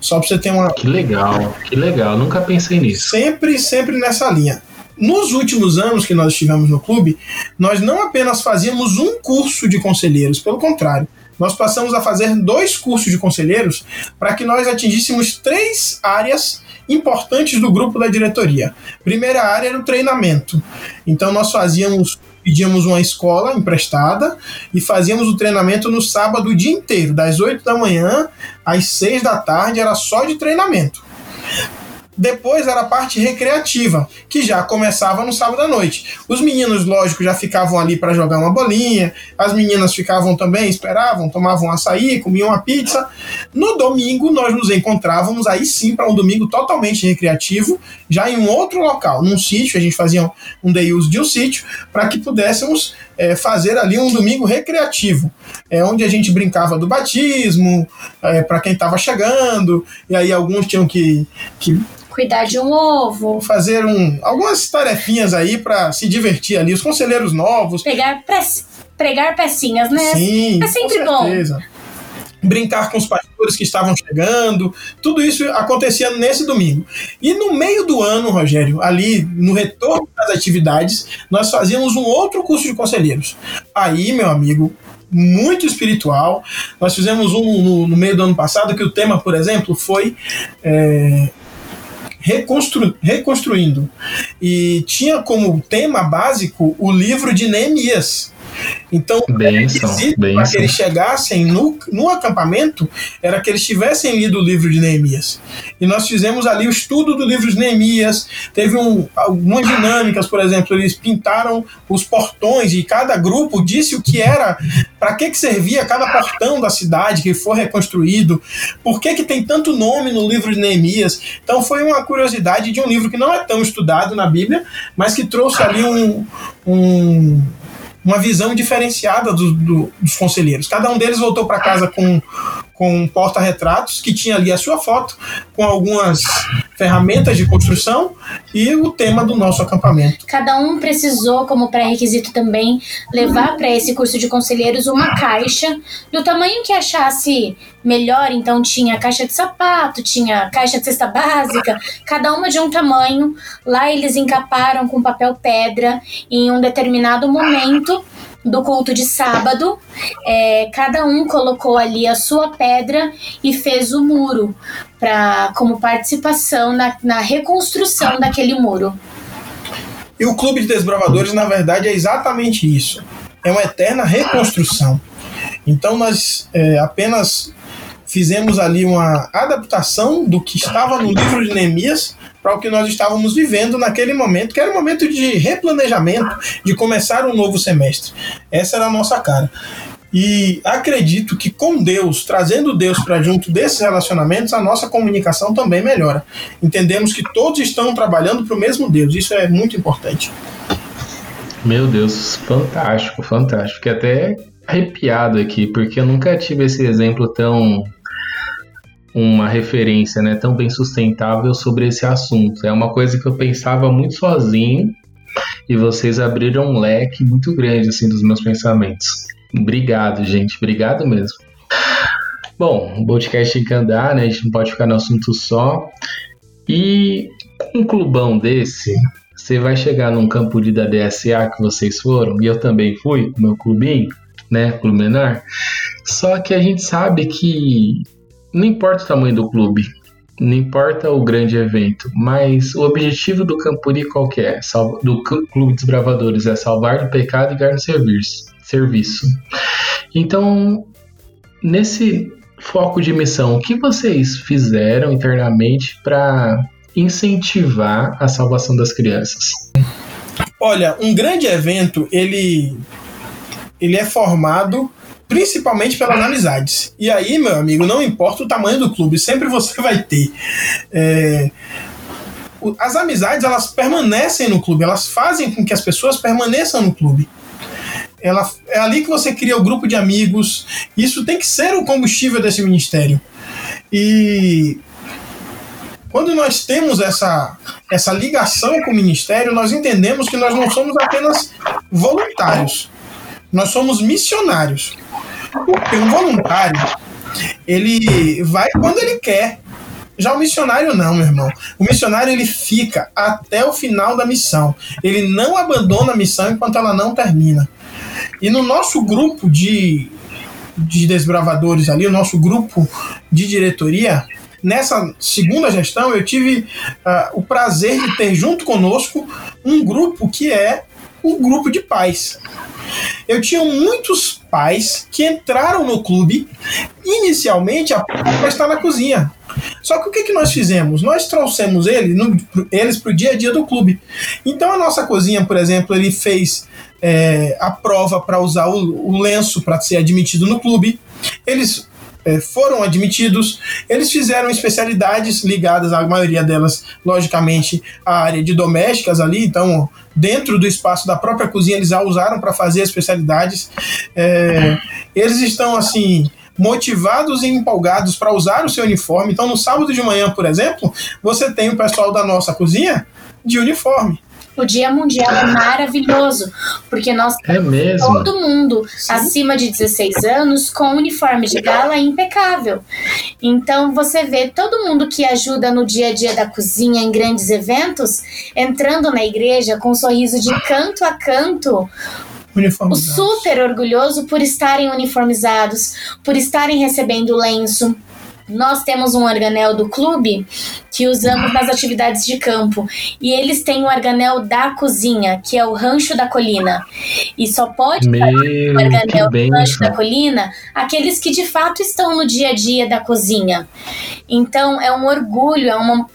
Só para você ter uma, Que legal, que legal. Nunca pensei nisso. sempre, sempre nessa linha. Nos últimos anos que nós estivemos no clube, nós não apenas fazíamos um curso de conselheiros, pelo contrário, nós passamos a fazer dois cursos de conselheiros para que nós atingíssemos três áreas importantes do grupo da diretoria. Primeira área era o treinamento. Então nós fazíamos pedíamos uma escola emprestada e fazíamos o treinamento no sábado o dia inteiro, das 8 da manhã às 6 da tarde, era só de treinamento. Depois era a parte recreativa, que já começava no sábado à noite. Os meninos, lógico, já ficavam ali para jogar uma bolinha, as meninas ficavam também, esperavam, tomavam açaí, comiam uma pizza. No domingo, nós nos encontrávamos aí sim para um domingo totalmente recreativo, já em um outro local, num sítio, a gente fazia um day use de um sítio, para que pudéssemos é, fazer ali um domingo recreativo, é onde a gente brincava do batismo, é, para quem estava chegando, e aí alguns tinham que, que Cuidar de um ovo, fazer um, algumas tarefinhas aí para se divertir ali, os conselheiros novos. pegar pe- pregar pecinhas, né? Sim, é sempre com bom. Brincar com os pastores que estavam chegando, tudo isso acontecia nesse domingo. E no meio do ano, Rogério, ali no retorno das atividades, nós fazíamos um outro curso de conselheiros. Aí, meu amigo, muito espiritual. Nós fizemos um no, no meio do ano passado que o tema, por exemplo, foi é, reconstru, reconstruindo. E tinha como tema básico o livro de Neemias. Então, para que eles chegassem no, no acampamento era que eles tivessem lido o livro de Neemias. E nós fizemos ali o estudo do livro de Neemias. Teve um, algumas dinâmicas, por exemplo, eles pintaram os portões e cada grupo disse o que era, para que, que servia cada portão da cidade que foi reconstruído, por que, que tem tanto nome no livro de Neemias. Então, foi uma curiosidade de um livro que não é tão estudado na Bíblia, mas que trouxe ali um, um uma visão diferenciada do, do, dos conselheiros. Cada um deles voltou para casa com, com um porta-retratos que tinha ali a sua foto, com algumas ferramentas de construção e o tema do nosso acampamento. Cada um precisou, como pré-requisito também, levar para esse curso de conselheiros uma caixa do tamanho que achasse melhor. Então tinha caixa de sapato, tinha caixa de cesta básica, cada uma de um tamanho. Lá eles encaparam com papel pedra em um determinado momento do culto de sábado, é, cada um colocou ali a sua pedra e fez o muro para como participação na, na reconstrução daquele muro. E o Clube de Desbravadores, na verdade, é exatamente isso. É uma eterna reconstrução. Então nós é, apenas fizemos ali uma adaptação do que estava no livro de Neemias para o que nós estávamos vivendo naquele momento, que era um momento de replanejamento, de começar um novo semestre. Essa era a nossa cara. E acredito que com Deus, trazendo Deus para junto desses relacionamentos, a nossa comunicação também melhora. Entendemos que todos estão trabalhando para o mesmo Deus. Isso é muito importante. Meu Deus, fantástico, fantástico. Fiquei até arrepiado aqui, porque eu nunca tive esse exemplo tão uma referência né, tão bem sustentável sobre esse assunto. É uma coisa que eu pensava muito sozinho e vocês abriram um leque muito grande assim dos meus pensamentos. Obrigado, gente. Obrigado mesmo. Bom, o podcast tem que andar, né? A gente não pode ficar no assunto só. E um clubão desse, você vai chegar num campo de da DSA que vocês foram, e eu também fui, meu clubinho, né? Clube menor. Só que a gente sabe que não importa o tamanho do clube, não importa o grande evento, mas o objetivo do Campuri qual que é? do Clube dos Bravadores é salvar do pecado e ganhar no serviço. Então, nesse foco de missão, o que vocês fizeram internamente para incentivar a salvação das crianças? Olha, um grande evento, ele ele é formado principalmente pelas amizades. E aí, meu amigo, não importa o tamanho do clube, sempre você *laughs* vai ter. É, as amizades elas permanecem no clube, elas fazem com que as pessoas permaneçam no clube. Ela, é ali que você cria o grupo de amigos. Isso tem que ser o combustível desse ministério. E quando nós temos essa, essa ligação com o ministério, nós entendemos que nós não somos apenas voluntários, nós somos missionários. Porque um voluntário, ele vai quando ele quer. Já o missionário não, meu irmão. O missionário ele fica até o final da missão. Ele não abandona a missão enquanto ela não termina. E no nosso grupo de, de desbravadores ali, o nosso grupo de diretoria, nessa segunda gestão, eu tive uh, o prazer de ter junto conosco um grupo que é o grupo de pais. Eu tinha muitos pais que entraram no clube inicialmente para estar na cozinha. Só que o que, que nós fizemos? Nós trouxemos ele, no, eles para o dia a dia do clube. Então a nossa cozinha, por exemplo, ele fez é, a prova para usar o, o lenço para ser admitido no clube. Eles é, foram admitidos. Eles fizeram especialidades ligadas, a maioria delas, logicamente, à área de domésticas ali. Então, dentro do espaço da própria cozinha, eles já usaram para fazer especialidades. É, eles estão assim motivados e empolgados para usar o seu uniforme. Então, no sábado de manhã, por exemplo, você tem o pessoal da nossa cozinha de uniforme. O Dia Mundial é maravilhoso, porque nós é mesmo? todo mundo Sim. acima de 16 anos com uniforme de gala impecável. Então você vê todo mundo que ajuda no dia a dia da cozinha em grandes eventos entrando na igreja com um sorriso de canto a canto uniformizados. super orgulhoso por estarem uniformizados, por estarem recebendo lenço. Nós temos um organel do clube que usamos nas atividades de campo. E eles têm o organel da cozinha, que é o Rancho da Colina. E só pode Meu, o organel do Rancho da Colina aqueles que de fato estão no dia a dia da cozinha. Então é um orgulho, é uma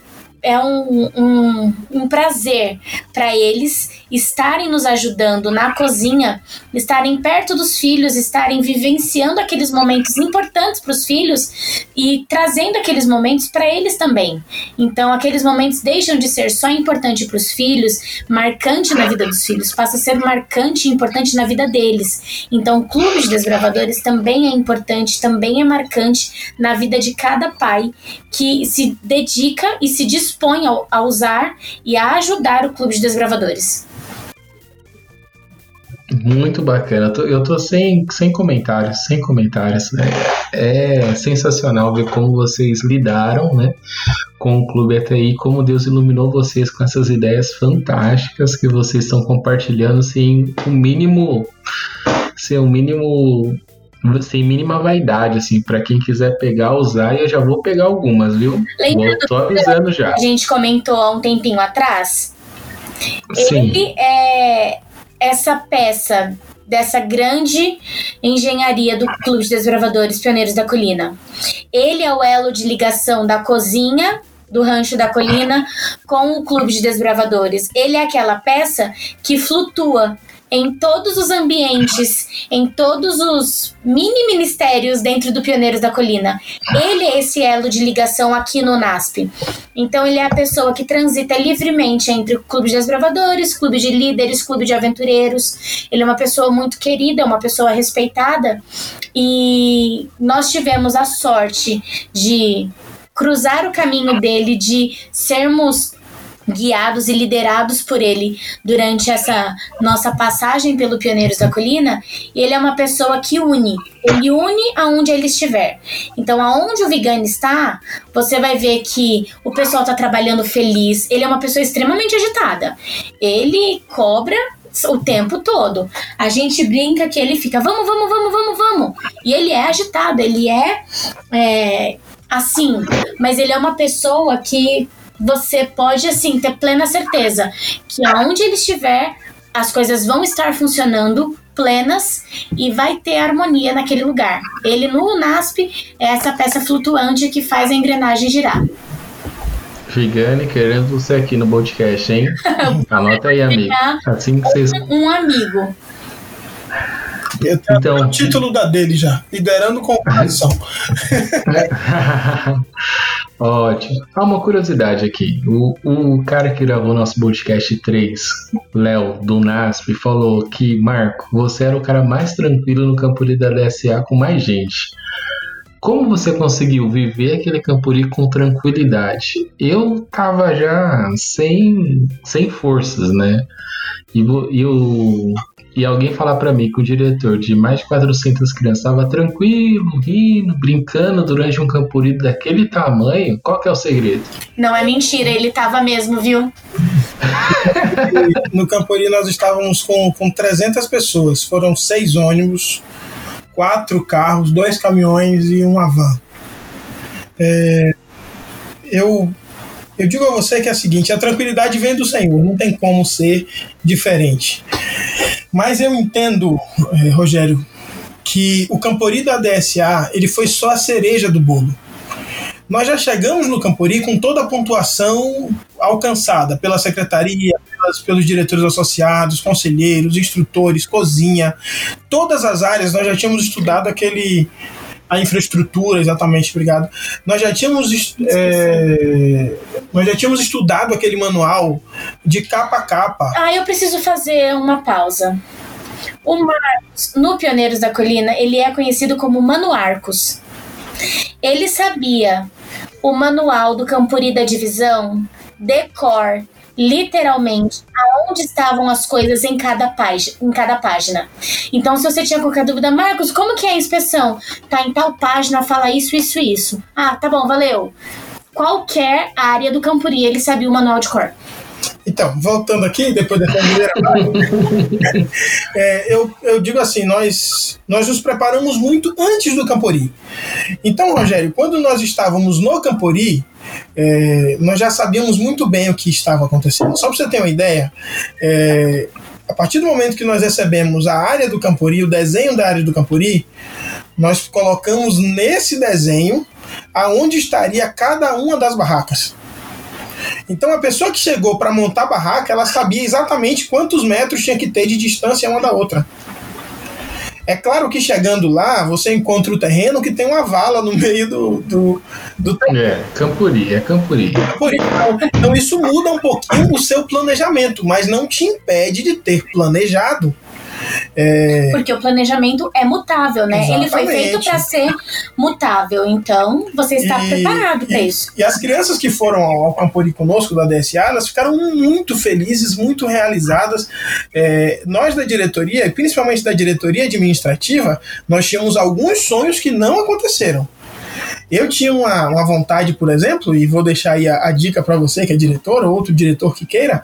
é um, um, um prazer para eles estarem nos ajudando na cozinha, estarem perto dos filhos, estarem vivenciando aqueles momentos importantes para os filhos e trazendo aqueles momentos para eles também. Então, aqueles momentos deixam de ser só importante para os filhos, marcante na vida dos filhos, passa a ser marcante e importante na vida deles. Então, o Clube de Desbravadores também é importante, também é marcante na vida de cada pai que se dedica e se dispõe ao- a usar e a ajudar o Clube de Desbravadores. Muito bacana. Eu tô, sem, sem comentários, sem comentários. né? É sensacional ver como vocês lidaram, né, com o Clube ATI, como Deus iluminou vocês com essas ideias fantásticas que vocês estão compartilhando sem o mínimo, sem o mínimo, sem mínima vaidade, assim, para quem quiser pegar, usar, e eu já vou pegar algumas, viu? Lembrando Vou, tô avisando já. a gente comentou há um tempinho atrás, Sim. ele é essa peça dessa grande engenharia do Clube de Desbravadores Pioneiros da Colina. Ele é o elo de ligação da cozinha do Rancho da Colina com o Clube de Desbravadores. Ele é aquela peça que flutua em todos os ambientes, em todos os mini ministérios dentro do Pioneiros da Colina. Ele é esse elo de ligação aqui no NASP. Então ele é a pessoa que transita livremente entre o Clube de Desbravadores, Clube de Líderes, Clube de Aventureiros. Ele é uma pessoa muito querida, uma pessoa respeitada. E nós tivemos a sorte de cruzar o caminho dele, de sermos guiados e liderados por ele durante essa nossa passagem pelo Pioneiros da Colina, ele é uma pessoa que une. Ele une aonde ele estiver. Então, aonde o Vigani está, você vai ver que o pessoal está trabalhando feliz. Ele é uma pessoa extremamente agitada. Ele cobra o tempo todo. A gente brinca que ele fica, vamos, vamos, vamos, vamos, vamos. E ele é agitado, ele é, é assim, mas ele é uma pessoa que você pode, assim, ter plena certeza que aonde ele estiver, as coisas vão estar funcionando plenas e vai ter harmonia naquele lugar. Ele no NASP é essa peça flutuante que faz a engrenagem girar. Vigane querendo você aqui no podcast, hein? *laughs* Anota aí, amigo. Assim que vocês. Um amigo. Então- o título da dele já, liderando com competição. *laughs* *laughs* Ótimo. Há uma curiosidade aqui. O, o cara que gravou nosso podcast 3, Léo, do NASP, falou que, Marco, você era o cara mais tranquilo no Campuri da DSA com mais gente. Como você conseguiu viver aquele Campuri com tranquilidade? Eu tava já sem, sem forças, né? E, e, o, e alguém falar pra mim que o diretor de mais de 400 crianças estava tranquilo, rindo, brincando durante um Campuri daquele tamanho, qual que é o segredo? Não é mentira, ele tava mesmo, viu? No Campori nós estávamos com, com 300 pessoas. Foram seis ônibus, quatro carros, dois caminhões e uma van. É, eu, eu digo a você que é o seguinte: a tranquilidade vem do Senhor, não tem como ser diferente. Mas eu entendo, eh, Rogério, que o Campori da DSA ele foi só a cereja do bolo. Nós já chegamos no Campori com toda a pontuação alcançada pela secretaria, pelas- pelos diretores associados, conselheiros, instrutores, cozinha, todas as áreas nós já tínhamos estudado aquele a infraestrutura, exatamente, obrigado. Nós já tínhamos é, nós já tínhamos estudado aquele manual de capa a capa. Ah, eu preciso fazer uma pausa. O Marcos, no Pioneiros da Colina, ele é conhecido como Mano Arcos. Ele sabia o manual do Campuri da Divisão, decor, literalmente, aonde estavam as coisas em cada, página, em cada página. Então, se você tinha qualquer dúvida, Marcos, como que é a inspeção? Tá em tal página, fala isso, isso, isso. Ah, tá bom, valeu. Qualquer área do Campuri, ele sabia o manual de cor. Então, voltando aqui, depois dessa primeira *laughs* é, eu, eu digo assim, nós, nós nos preparamos muito antes do Campori. Então, Rogério, quando nós estávamos no Campori, é, nós já sabíamos muito bem o que estava acontecendo. Só para você ter uma ideia, é, a partir do momento que nós recebemos a área do Campori, o desenho da área do Campori, nós colocamos nesse desenho aonde estaria cada uma das barracas. Então a pessoa que chegou para montar a barraca, ela sabia exatamente quantos metros tinha que ter de distância uma da outra. É claro que chegando lá, você encontra o terreno que tem uma vala no meio do, do, do É, Campuri, é Campuri. Campuri. Então, então isso muda um pouquinho o seu planejamento, mas não te impede de ter planejado é... Porque o planejamento é mutável, né? Exatamente. Ele foi feito para ser mutável, então você está e, preparado para isso. E as crianças que foram ao Campori conosco da DSA, elas ficaram muito felizes, muito realizadas. É, nós da diretoria, principalmente da diretoria administrativa, nós tínhamos alguns sonhos que não aconteceram. Eu tinha uma, uma vontade, por exemplo, e vou deixar aí a, a dica para você que é diretor ou outro diretor que queira,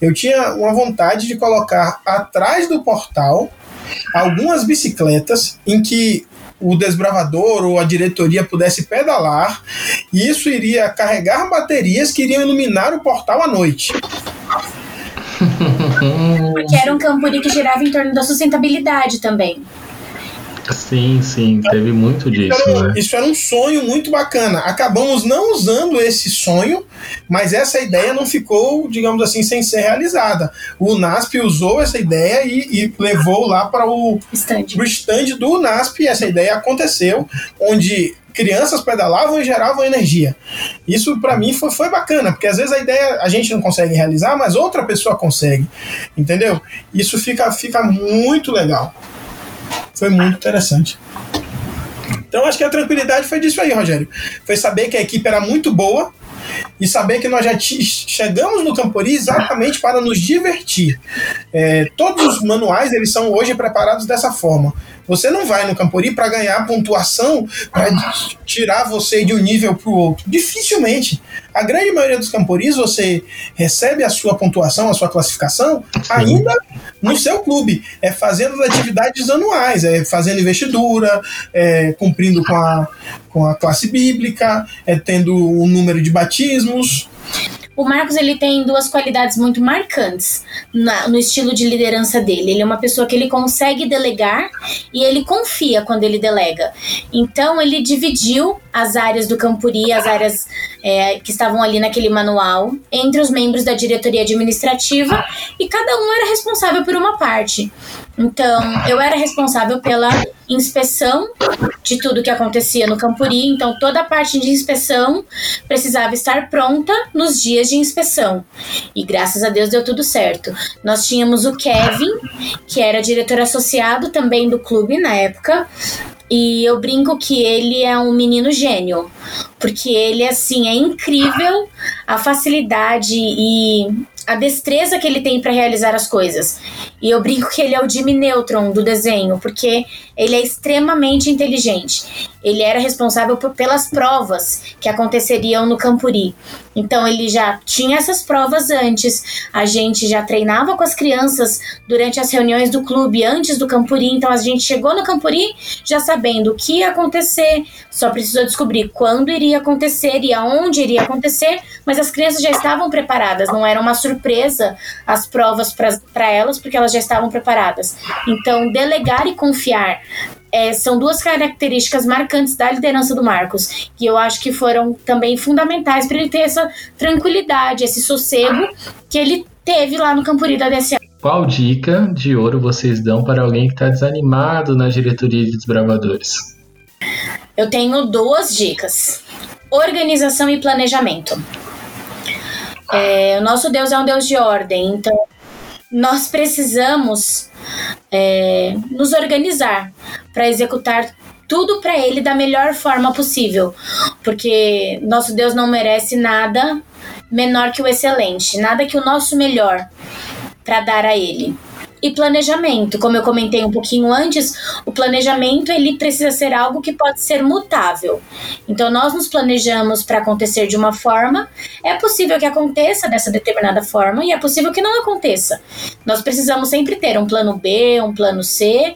eu tinha uma vontade de colocar atrás do portal algumas bicicletas em que o desbravador ou a diretoria pudesse pedalar e isso iria carregar baterias que iriam iluminar o portal à noite. Porque era um campuri que girava em torno da sustentabilidade também. Sim, sim, teve muito disso. Isso era, né? isso era um sonho muito bacana. Acabamos não usando esse sonho, mas essa ideia não ficou, digamos assim, sem ser realizada. O NASP usou essa ideia e, e levou lá para o stand. stand do NASP. Essa ideia aconteceu, onde crianças pedalavam e geravam energia. Isso para mim foi, foi bacana, porque às vezes a ideia a gente não consegue realizar, mas outra pessoa consegue, entendeu? Isso fica, fica muito legal. Foi muito interessante. Então acho que a tranquilidade foi disso aí, Rogério. Foi saber que a equipe era muito boa e saber que nós já chegamos no Campori exatamente para nos divertir. É, todos os manuais eles são hoje preparados dessa forma. Você não vai no Campori para ganhar pontuação para tirar você de um nível para o outro. Dificilmente. A grande maioria dos Camporis você recebe a sua pontuação, a sua classificação ainda no seu clube. É fazendo atividades anuais, é fazendo investidura, é cumprindo com a, com a classe bíblica, é tendo um número de batismos. O Marcos ele tem duas qualidades muito marcantes na, no estilo de liderança dele. Ele é uma pessoa que ele consegue delegar e ele confia quando ele delega. Então ele dividiu as áreas do Campuri, as áreas é, que estavam ali naquele manual, entre os membros da diretoria administrativa e cada um era responsável por uma parte. Então, eu era responsável pela inspeção de tudo que acontecia no Campuri, então toda a parte de inspeção precisava estar pronta nos dias de inspeção. E graças a Deus deu tudo certo. Nós tínhamos o Kevin, que era diretor associado também do clube na época, e eu brinco que ele é um menino gênio, porque ele assim é incrível a facilidade e a destreza que ele tem para realizar as coisas. E eu brinco que ele é o Jimmy Neutron do desenho, porque ele é extremamente inteligente. Ele era responsável por, pelas provas que aconteceriam no Campuri. Então ele já tinha essas provas antes. A gente já treinava com as crianças durante as reuniões do clube antes do Campuri. Então a gente chegou no Campuri já sabendo o que ia acontecer, só precisou descobrir quando iria acontecer e aonde iria acontecer, mas as crianças já estavam preparadas, não era uma surpresa as provas para elas, porque elas já estavam preparadas. Então, delegar e confiar é, são duas características marcantes da liderança do Marcos, que eu acho que foram também fundamentais para ele ter essa tranquilidade, esse sossego que ele teve lá no Campuri da DSA. Qual dica de ouro vocês dão para alguém que está desanimado na diretoria de desbravadores? Eu tenho duas dicas: organização e planejamento. É, o nosso Deus é um Deus de ordem, então nós precisamos é, nos organizar para executar tudo para Ele da melhor forma possível, porque nosso Deus não merece nada menor que o excelente, nada que o nosso melhor para dar a Ele. E planejamento. Como eu comentei um pouquinho antes, o planejamento ele precisa ser algo que pode ser mutável. Então nós nos planejamos para acontecer de uma forma, é possível que aconteça dessa determinada forma e é possível que não aconteça. Nós precisamos sempre ter um plano B, um plano C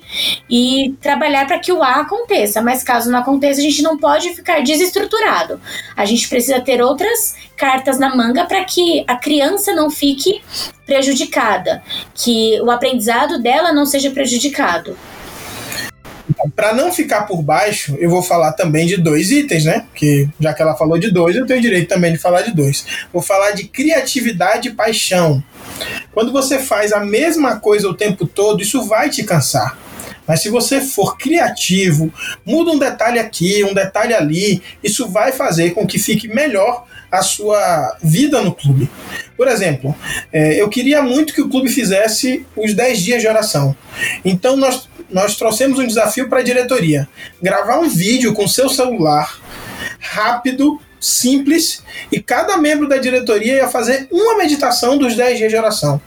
e trabalhar para que o A aconteça, mas caso não aconteça, a gente não pode ficar desestruturado. A gente precisa ter outras cartas na manga para que a criança não fique prejudicada, que o aprendizado dela não seja prejudicado. Para não ficar por baixo, eu vou falar também de dois itens, né? Que já que ela falou de dois, eu tenho direito também de falar de dois. Vou falar de criatividade e paixão. Quando você faz a mesma coisa o tempo todo, isso vai te cansar. Mas se você for criativo, muda um detalhe aqui, um detalhe ali, isso vai fazer com que fique melhor a sua vida no clube. Por exemplo, é, eu queria muito que o clube fizesse os 10 dias de oração. Então nós, nós trouxemos um desafio para a diretoria: gravar um vídeo com seu celular, rápido, simples, e cada membro da diretoria ia fazer uma meditação dos 10 dias de oração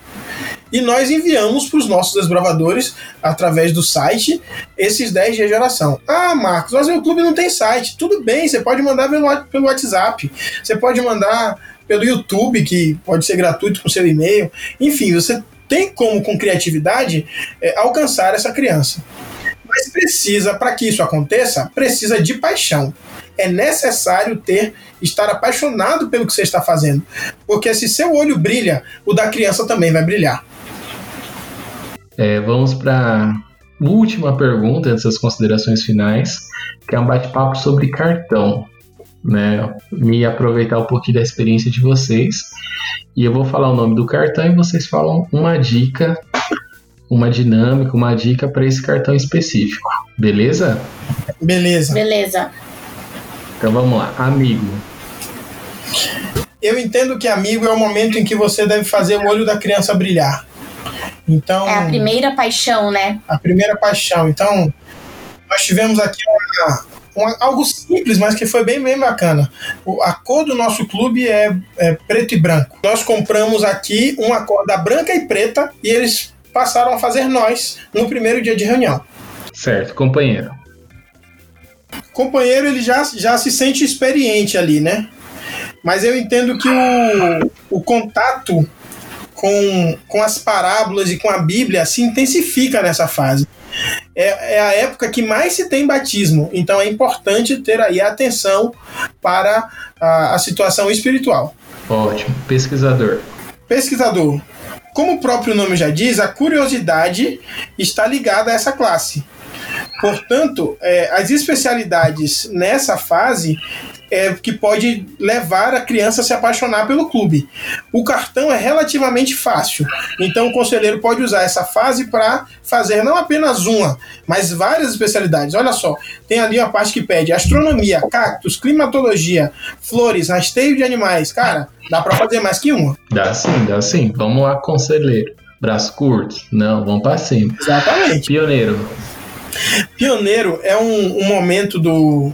e nós enviamos para os nossos desbravadores, através do site, esses 10 dias de oração. Ah, Marcos, mas o clube não tem site. Tudo bem, você pode mandar pelo, pelo WhatsApp, você pode mandar pelo YouTube, que pode ser gratuito com seu e-mail. Enfim, você tem como, com criatividade, é, alcançar essa criança. Mas precisa, para que isso aconteça, precisa de paixão. É necessário ter, estar apaixonado pelo que você está fazendo. Porque se seu olho brilha, o da criança também vai brilhar. É, vamos para a última pergunta dessas considerações finais, que é um bate-papo sobre cartão. Né, me aproveitar um pouquinho da experiência de vocês e eu vou falar o nome do cartão e vocês falam uma dica, uma dinâmica, uma dica para esse cartão específico, beleza? Beleza. Beleza. Então vamos lá, amigo. Eu entendo que amigo é o momento em que você deve fazer o olho da criança brilhar. Então, é a primeira paixão, né? A primeira paixão. Então, nós tivemos aqui uma, uma, algo simples, mas que foi bem, bem bacana. O, a cor do nosso clube é, é, preto e branco. Nós compramos aqui uma cor da branca e preta e eles passaram a fazer nós no primeiro dia de reunião. Certo, companheiro. Companheiro, ele já, já se sente experiente ali, né? Mas eu entendo que o, o contato com, com as parábolas e com a Bíblia se intensifica nessa fase. É, é, a época que mais se tem batismo, então é importante ter aí atenção para a, a situação espiritual. Ótimo. Pesquisador. Pesquisador. Como o próprio nome já diz, a curiosidade está ligada a essa classe. Portanto, é, as especialidades nessa fase é, que pode levar a criança a se apaixonar pelo clube. O cartão é relativamente fácil, então o conselheiro pode usar essa fase para fazer não apenas uma, mas várias especialidades. Olha só, tem ali a parte que pede astronomia, cactos, climatologia, flores, rasteio de animais. Cara, dá para fazer mais que uma. Dá sim, dá sim. Vamos lá, conselheiro. Braço curto? Não, vamos para cima. Exatamente. Pioneiro. Pioneiro é um, um momento do,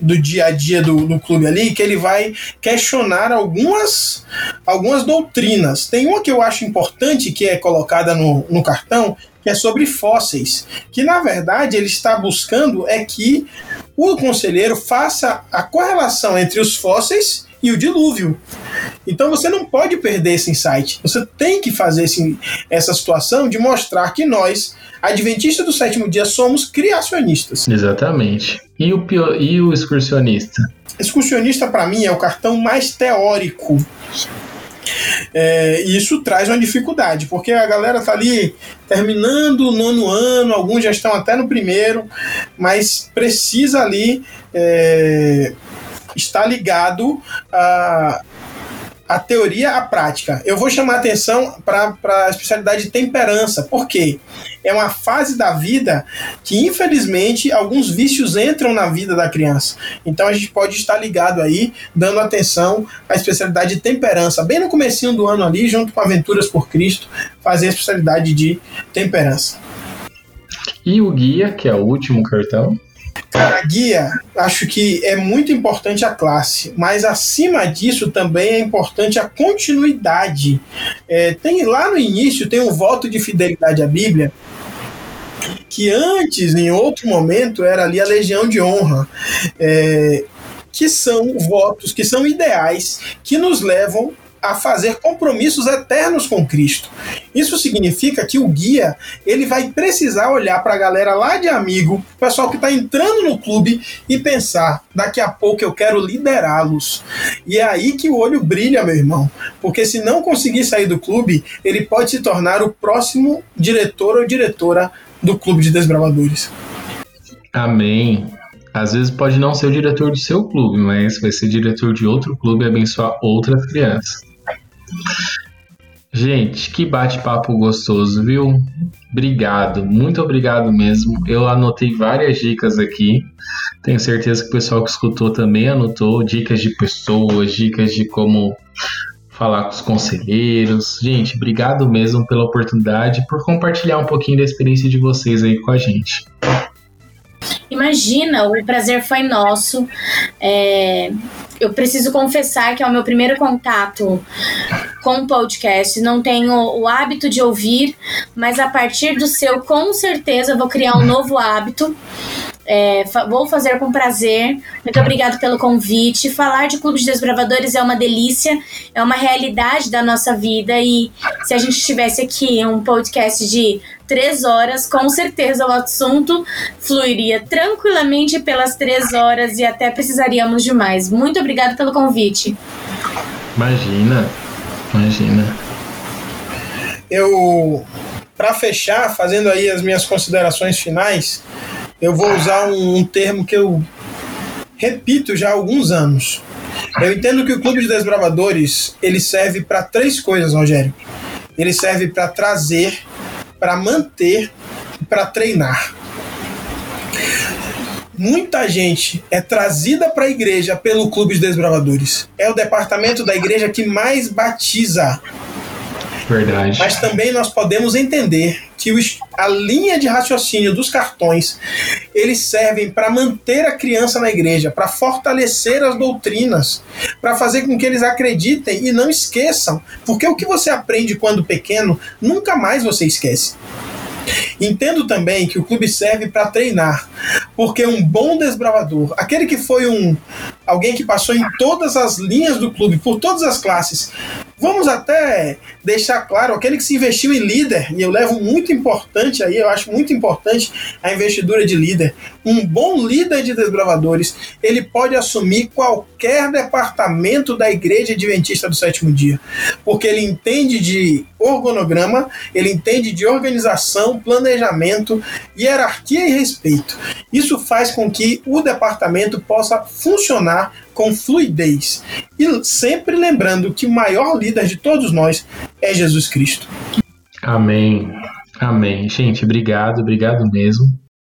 do dia a dia do, do clube ali, que ele vai questionar algumas, algumas doutrinas. Tem uma que eu acho importante, que é colocada no, no cartão, que é sobre fósseis, que na verdade ele está buscando é que o conselheiro faça a correlação entre os fósseis e o dilúvio. Então você não pode perder esse insight. Você tem que fazer esse, essa situação de mostrar que nós, adventistas do sétimo dia, somos criacionistas. Exatamente. E o, pior, e o excursionista? Excursionista, para mim, é o cartão mais teórico. É, e isso traz uma dificuldade, porque a galera tá ali terminando o nono ano, alguns já estão até no primeiro, mas precisa ali é, estar ligado a a teoria à prática. Eu vou chamar atenção para a especialidade de temperança, porque é uma fase da vida que, infelizmente, alguns vícios entram na vida da criança. Então a gente pode estar ligado aí, dando atenção à especialidade de temperança, bem no comecinho do ano ali, junto com Aventuras por Cristo, fazer a especialidade de temperança. E o guia, que é o último cartão? A guia, acho que é muito importante a classe, mas acima disso também é importante a continuidade. É, tem lá no início tem um voto de fidelidade à Bíblia que antes, em outro momento, era ali a legião de honra. É, que são votos, que são ideais, que nos levam a fazer compromissos eternos com Cristo. Isso significa que o guia ele vai precisar olhar para a galera lá de amigo, pessoal que está entrando no clube e pensar: daqui a pouco eu quero liderá-los. E é aí que o olho brilha, meu irmão, porque se não conseguir sair do clube, ele pode se tornar o próximo diretor ou diretora do clube de desbravadores. Amém. Às vezes pode não ser o diretor do seu clube, mas vai ser diretor de outro clube e abençoar outras crianças. Gente, que bate-papo gostoso, viu? Obrigado, muito obrigado mesmo. Eu anotei várias dicas aqui. Tenho certeza que o pessoal que escutou também anotou dicas de pessoas, dicas de como falar com os conselheiros. Gente, obrigado mesmo pela oportunidade, por compartilhar um pouquinho da experiência de vocês aí com a gente. Imagina, o prazer foi nosso. É, eu preciso confessar que é o meu primeiro contato com o podcast. Não tenho o hábito de ouvir, mas a partir do seu, com certeza, vou criar um novo hábito. É, vou fazer com prazer. Muito obrigado pelo convite. Falar de Clube de Desbravadores é uma delícia, é uma realidade da nossa vida. E se a gente tivesse aqui um podcast de três horas, com certeza o assunto fluiria tranquilamente pelas três horas e até precisaríamos de mais. Muito obrigado pelo convite. Imagina, imagina. Eu, para fechar, fazendo aí as minhas considerações finais, eu vou usar um, um termo que eu repito já há alguns anos. Eu entendo que o Clube de Desbravadores ele serve para três coisas, Rogério. Ele serve para trazer, para manter e para treinar. Muita gente é trazida para a igreja pelo Clube de Desbravadores. É o departamento da igreja que mais batiza Verdade. Mas também nós podemos entender que a linha de raciocínio dos cartões eles servem para manter a criança na igreja, para fortalecer as doutrinas, para fazer com que eles acreditem e não esqueçam, porque o que você aprende quando pequeno nunca mais você esquece. Entendo também que o clube serve para treinar, porque um bom desbravador, aquele que foi um alguém que passou em todas as linhas do clube, por todas as classes, Vamos até deixar claro, aquele que se investiu em líder, e eu levo muito importante aí, eu acho muito importante a investidura de líder. Um bom líder de desbravadores, ele pode assumir qualquer departamento da Igreja Adventista do Sétimo Dia, porque ele entende de organograma, ele entende de organização, planejamento, hierarquia e respeito. Isso faz com que o departamento possa funcionar com fluidez. E sempre lembrando que o maior líder de todos nós é Jesus Cristo. Amém. Amém. Gente, obrigado, obrigado mesmo.